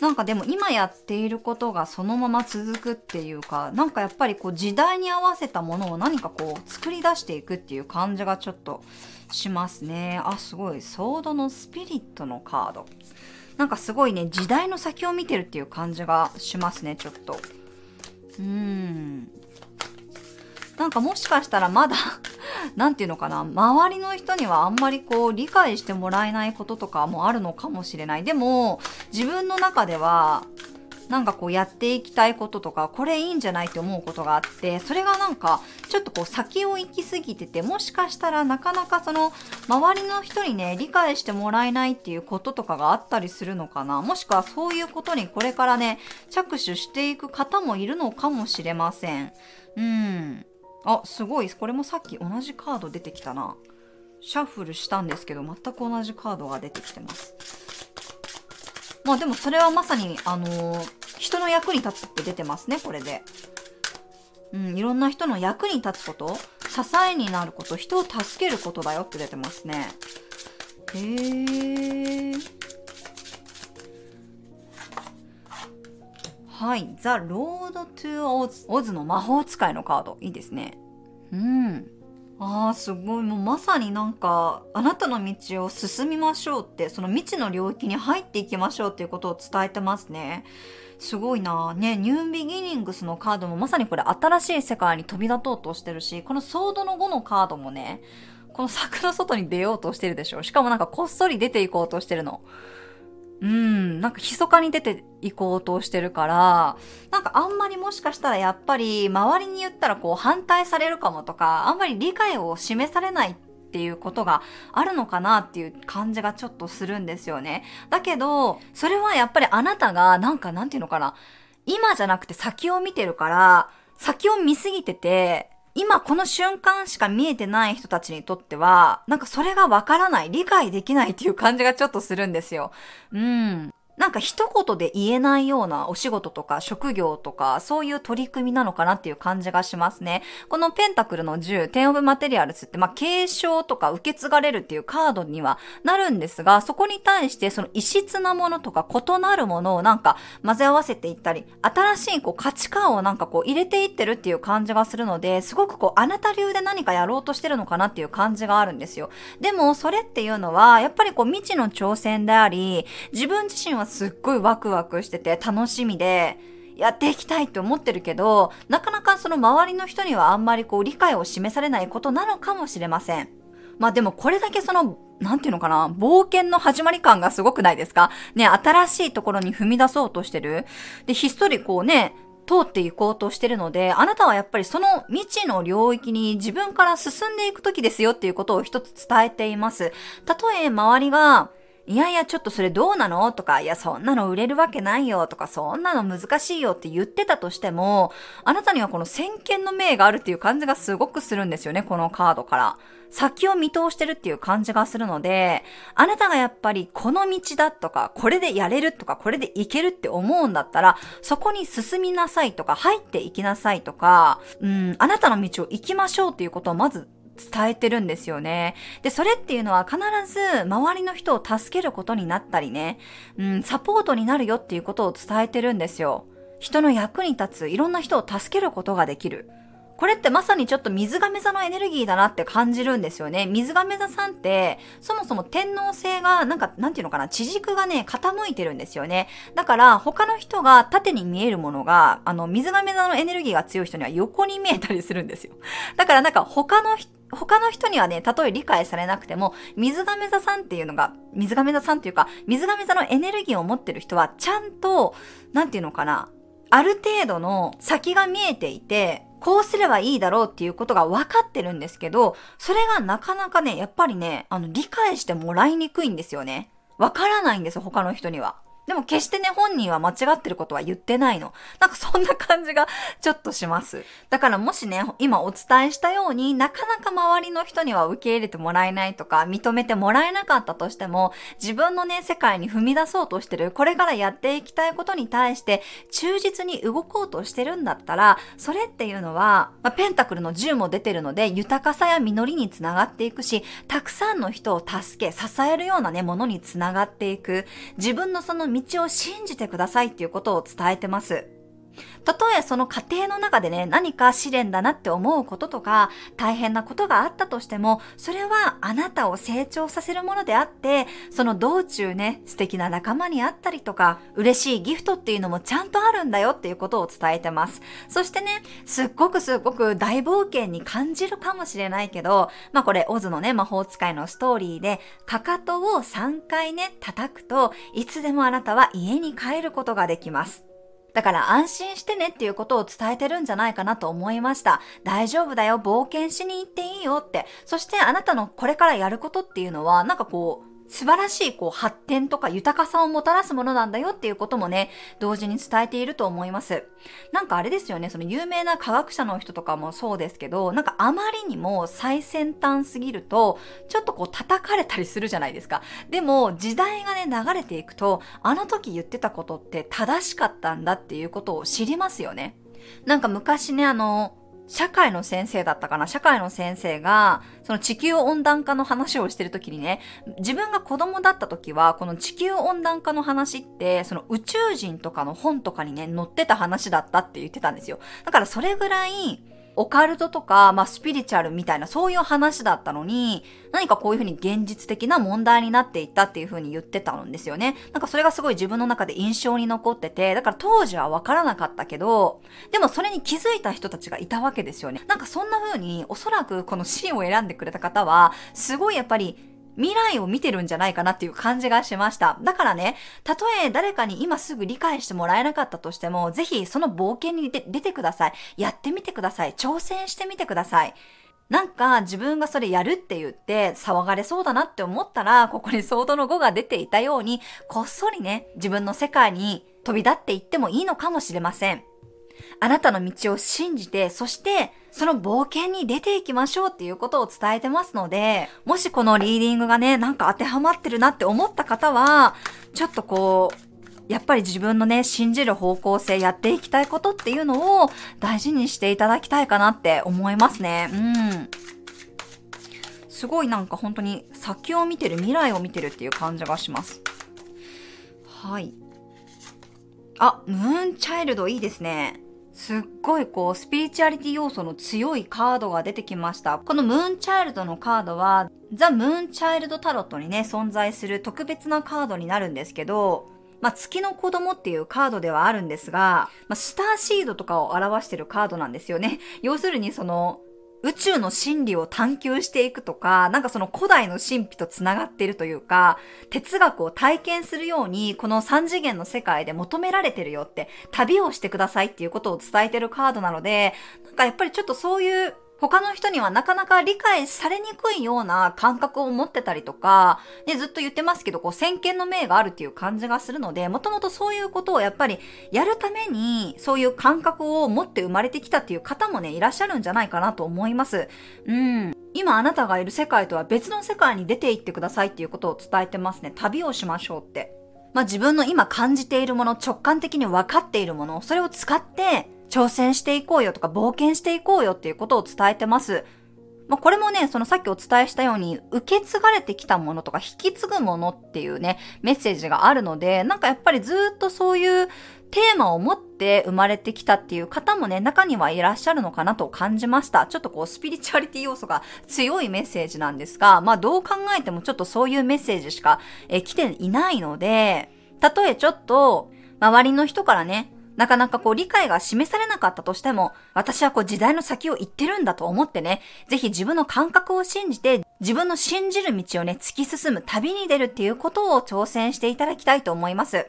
A: なんかでも今やっていることがそのまま続くっていうか、なんかやっぱりこう時代に合わせたものを何かこう作り出していくっていう感じがちょっとしますね。あ、すごい。ソードのスピリットのカード。なんかすごいね、時代の先を見てるっていう感じがしますね、ちょっと。うーん。なんかもしかしたらまだ なんていうのかな、周りの人にはあんまりこう理解してもらえないこととかもあるのかもしれない。でも、自分の中では、なんかこうやっていきたいこととか、これいいんじゃないって思うことがあって、それがなんかちょっとこう先を行き過ぎてて、もしかしたらなかなかその周りの人にね、理解してもらえないっていうこととかがあったりするのかな。もしくはそういうことにこれからね、着手していく方もいるのかもしれません。うん。あ、すごい。これもさっき同じカード出てきたな。シャッフルしたんですけど、全く同じカードが出てきてます。まあでもそれはまさに、あのー、人の役に立つって出てますね、これで。うん、いろんな人の役に立つこと、支えになること、人を助けることだよって出てますね。へー。はい。The Road to Oz。オズの魔法使いのカード。いいですね。うん。ああ、すごい。もうまさになんか、あなたの道を進みましょうって、その未知の領域に入っていきましょうっていうことを伝えてますね。すごいなね、ニュービギニングスのカードもまさにこれ新しい世界に飛び立とうとしてるし、このソードの5のカードもね、この柵の外に出ようとしてるでしょ。しかもなんかこっそり出ていこうとしてるの。うん、なんか密かに出ていこうとしてるから、なんかあんまりもしかしたらやっぱり周りに言ったらこう反対されるかもとか、あんまり理解を示されないっていうことがあるのかなっていう感じがちょっとするんですよね。だけど、それはやっぱりあなたがなんかなんていうのかな、今じゃなくて先を見てるから、先を見すぎてて、今この瞬間しか見えてない人たちにとっては、なんかそれがわからない、理解できないっていう感じがちょっとするんですよ。うん。なんか一言で言えないようなお仕事とか職業とかそういう取り組みなのかなっていう感じがしますね。このペンタクルの10、テンオブマテリアルズって、まあ、継承とか受け継がれるっていうカードにはなるんですが、そこに対してその異質なものとか異なるものをなんか混ぜ合わせていったり、新しいこう価値観をなんかこう入れていってるっていう感じがするので、すごくこうあなた流で何かやろうとしてるのかなっていう感じがあるんですよ。でもそれっていうのは、やっぱりこう未知の挑戦であり、自分自身はすっごいワクワクしてて楽しみで、やっていきたいって思ってるけど、なかなかその周りの人にはあんまりこう理解を示されないことなのかもしれません。まあでもこれだけその、なんていうのかな、冒険の始まり感がすごくないですか？ね、新しいところに踏み出そうとしてる。で、ひっそりこうね、通っていこうとしてるので、あなたはやっぱりその未知の領域に自分から進んでいく時ですよっていうことを一つ伝えています。たとえ周りが、いやいや、ちょっとそれどうなの？とか、いや、そんなの売れるわけないよとか、そんなの難しいよって言ってたとしても、あなたにはこの先見の明があるっていう感じがすごくするんですよね、このカードから。先を見通してるっていう感じがするので、あなたがやっぱりこの道だとか、これでやれるとか、これでいけるって思うんだったら、そこに進みなさいとか、入っていきなさいとか、うん、あなたの道を行きましょうっていうことをまず伝えてるんですよね。で、それっていうのは必ず周りの人を助けることになったりね、うん、サポートになるよっていうことを伝えてるんですよ。人の役に立つ、いろんな人を助けることができる。これってまさにちょっと水亀座のエネルギーだなって感じるんですよね。水亀座さんって、そもそも天皇星が、なんか、なんていうのかな、地軸がね、傾いてるんですよね。だから、他の人が縦に見えるものが、あの、水亀座のエネルギーが強い人には横に見えたりするんですよ。だからなんか、他の人、他の人にはね、たとえ理解されなくても、水亀座さんっていうのが、水亀座さんっていうか、水亀座のエネルギーを持ってる人は、ちゃんと、なんていうのかな、ある程度の先が見えていて、こうすればいいだろうっていうことが分かってるんですけど、それがなかなかね、やっぱりね、あの、理解してもらいにくいんですよね。わからないんです、他の人には。でも決してね、本人は間違ってることは言ってないの。なんかそんな感じが ちょっとします。だからもしね、今お伝えしたようになかなか周りの人には受け入れてもらえないとか、認めてもらえなかったとしても、自分のね、世界に踏み出そうとしてる、これからやっていきたいことに対して忠実に動こうとしてるんだったら、それっていうのは、まあ、ペンタクルの10も出てるので、豊かさや実りにつながっていくし、たくさんの人を助け、支えるようなね、ものにつながっていく。自分のその道を信じてくださいっていうことを伝えてます。たとえその過程の中でね、何か試練だなって思うこととか、大変なことがあったとしても、それはあなたを成長させるものであって、その道中ね、素敵な仲間に会ったりとか、嬉しいギフトっていうのもちゃんとあるんだよっていうことを伝えてます。そしてね、すっごくすっごく大冒険に感じるかもしれないけど、まあこれ、オズのね、魔法使いのストーリーで、かかとを3回ね、叩くといつでもあなたは家に帰ることができます。だから安心してねっていうことを伝えてるんじゃないかなと思いました。大丈夫だよ、冒険しに行っていいよって。そしてあなたのこれからやることっていうのは、なんかこう、素晴らしいこう発展とか豊かさをもたらすものなんだよっていうこともね、同時に伝えていると思います。なんかあれですよね、その有名な科学者の人とかもそうですけど、なんかあまりにも最先端すぎると、ちょっとこう叩かれたりするじゃないですか。でも時代がね、流れていくと、あの時言ってたことって正しかったんだっていうことを知りますよね。なんか昔ね、あの、社会の先生だったかな？社会の先生が、その地球温暖化の話をしてるときにね、自分が子供だった時は、この地球温暖化の話って、その宇宙人とかの本とかにね、載ってた話だったって言ってたんですよ。だからそれぐらい、オカルトとか、まあ、スピリチュアルみたいな、そういう話だったのに、何かこういうふうに現実的な問題になっていったっていうふうに言ってたんですよね。なんかそれがすごい自分の中で印象に残ってて、だから当時はわからなかったけど、でもそれに気づいた人たちがいたわけですよね。なんかそんな風に、おそらくこのシーンを選んでくれた方は、すごいやっぱり、未来を見てるんじゃないかなっていう感じがしました。だからね、たとえ誰かに今すぐ理解してもらえなかったとしても、ぜひその冒険に出てください。やってみてください。挑戦してみてください。なんか自分がそれやるって言って騒がれそうだなって思ったら、ここにソードの5が出ていたように、こっそりね、自分の世界に飛び立っていってもいいのかもしれません。あなたの道を信じて、そしてその冒険に出ていきましょうっていうことを伝えてますので、もしこのリーディングがね、なんか当てはまってるなって思った方は、ちょっとこう、やっぱり自分のね、信じる方向性、やっていきたいことっていうのを大事にしていただきたいかなって思いますね。うん。すごいなんか本当に先を見てる、未来を見てるっていう感じがします。はい。あ、ムーンチャイルドいいですね。すっごいこう、スピリチュアリティ要素の強いカードが出てきました。このムーンチャイルドのカードは、ザ・ムーンチャイルドタロットにね、存在する特別なカードになるんですけど、まあ、月の子供っていうカードではあるんですが、まあ、スターシードとかを表してるカードなんですよね。要するにその、宇宙の真理を探求していくとか、なんかその古代の神秘と繋がっているというか、哲学を体験するように、この三次元の世界で求められてるよって、旅をしてくださいっていうことを伝えてるカードなので、なんかやっぱりちょっとそういう他の人にはなかなか理解されにくいような感覚を持ってたりとか、ね、ずっと言ってますけど、こう、先見の明があるっていう感じがするので、もともとそういうことをやっぱりやるために、そういう感覚を持って生まれてきたっていう方もね、いらっしゃるんじゃないかなと思います。うん。今あなたがいる世界とは別の世界に出て行ってくださいっていうことを伝えてますね。旅をしましょうって。まあ自分の今感じているもの、直感的に分かっているもの、それを使って、挑戦していこうよとか冒険していこうよっていうことを伝えてます。まあ、これもね、そのさっきお伝えしたように、受け継がれてきたものとか、引き継ぐものっていうね、メッセージがあるので、なんかやっぱりずっとそういうテーマを持って生まれてきたっていう方もね、中にはいらっしゃるのかなと感じました。ちょっとこう、スピリチュアリティ要素が強いメッセージなんですが、まあどう考えてもちょっとそういうメッセージしか、え来ていないので、たとえちょっと、周りの人からね、なかなかこう理解が示されなかったとしても、私はこう時代の先を行ってるんだと思ってね、ぜひ自分の感覚を信じて、自分の信じる道をね、突き進む旅に出るっていうことを挑戦していただきたいと思います。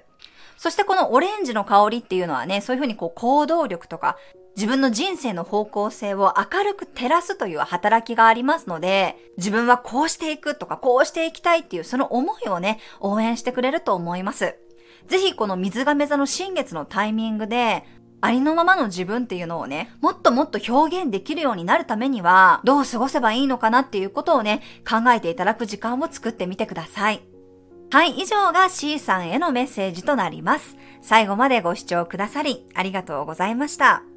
A: そしてこのオレンジの香りっていうのはね、そういうふうにこう行動力とか、自分の人生の方向性を明るく照らすという働きがありますので、自分はこうしていくとか、こうしていきたいっていうその思いをね、応援してくれると思います。ぜひこの水亀座の新月のタイミングで、ありのままの自分っていうのをね、もっともっと表現できるようになるためには、どう過ごせばいいのかなっていうことをね、考えていただく時間を作ってみてください。はい、以上が C さんへのメッセージとなります。最後までご視聴くださり、ありがとうございました。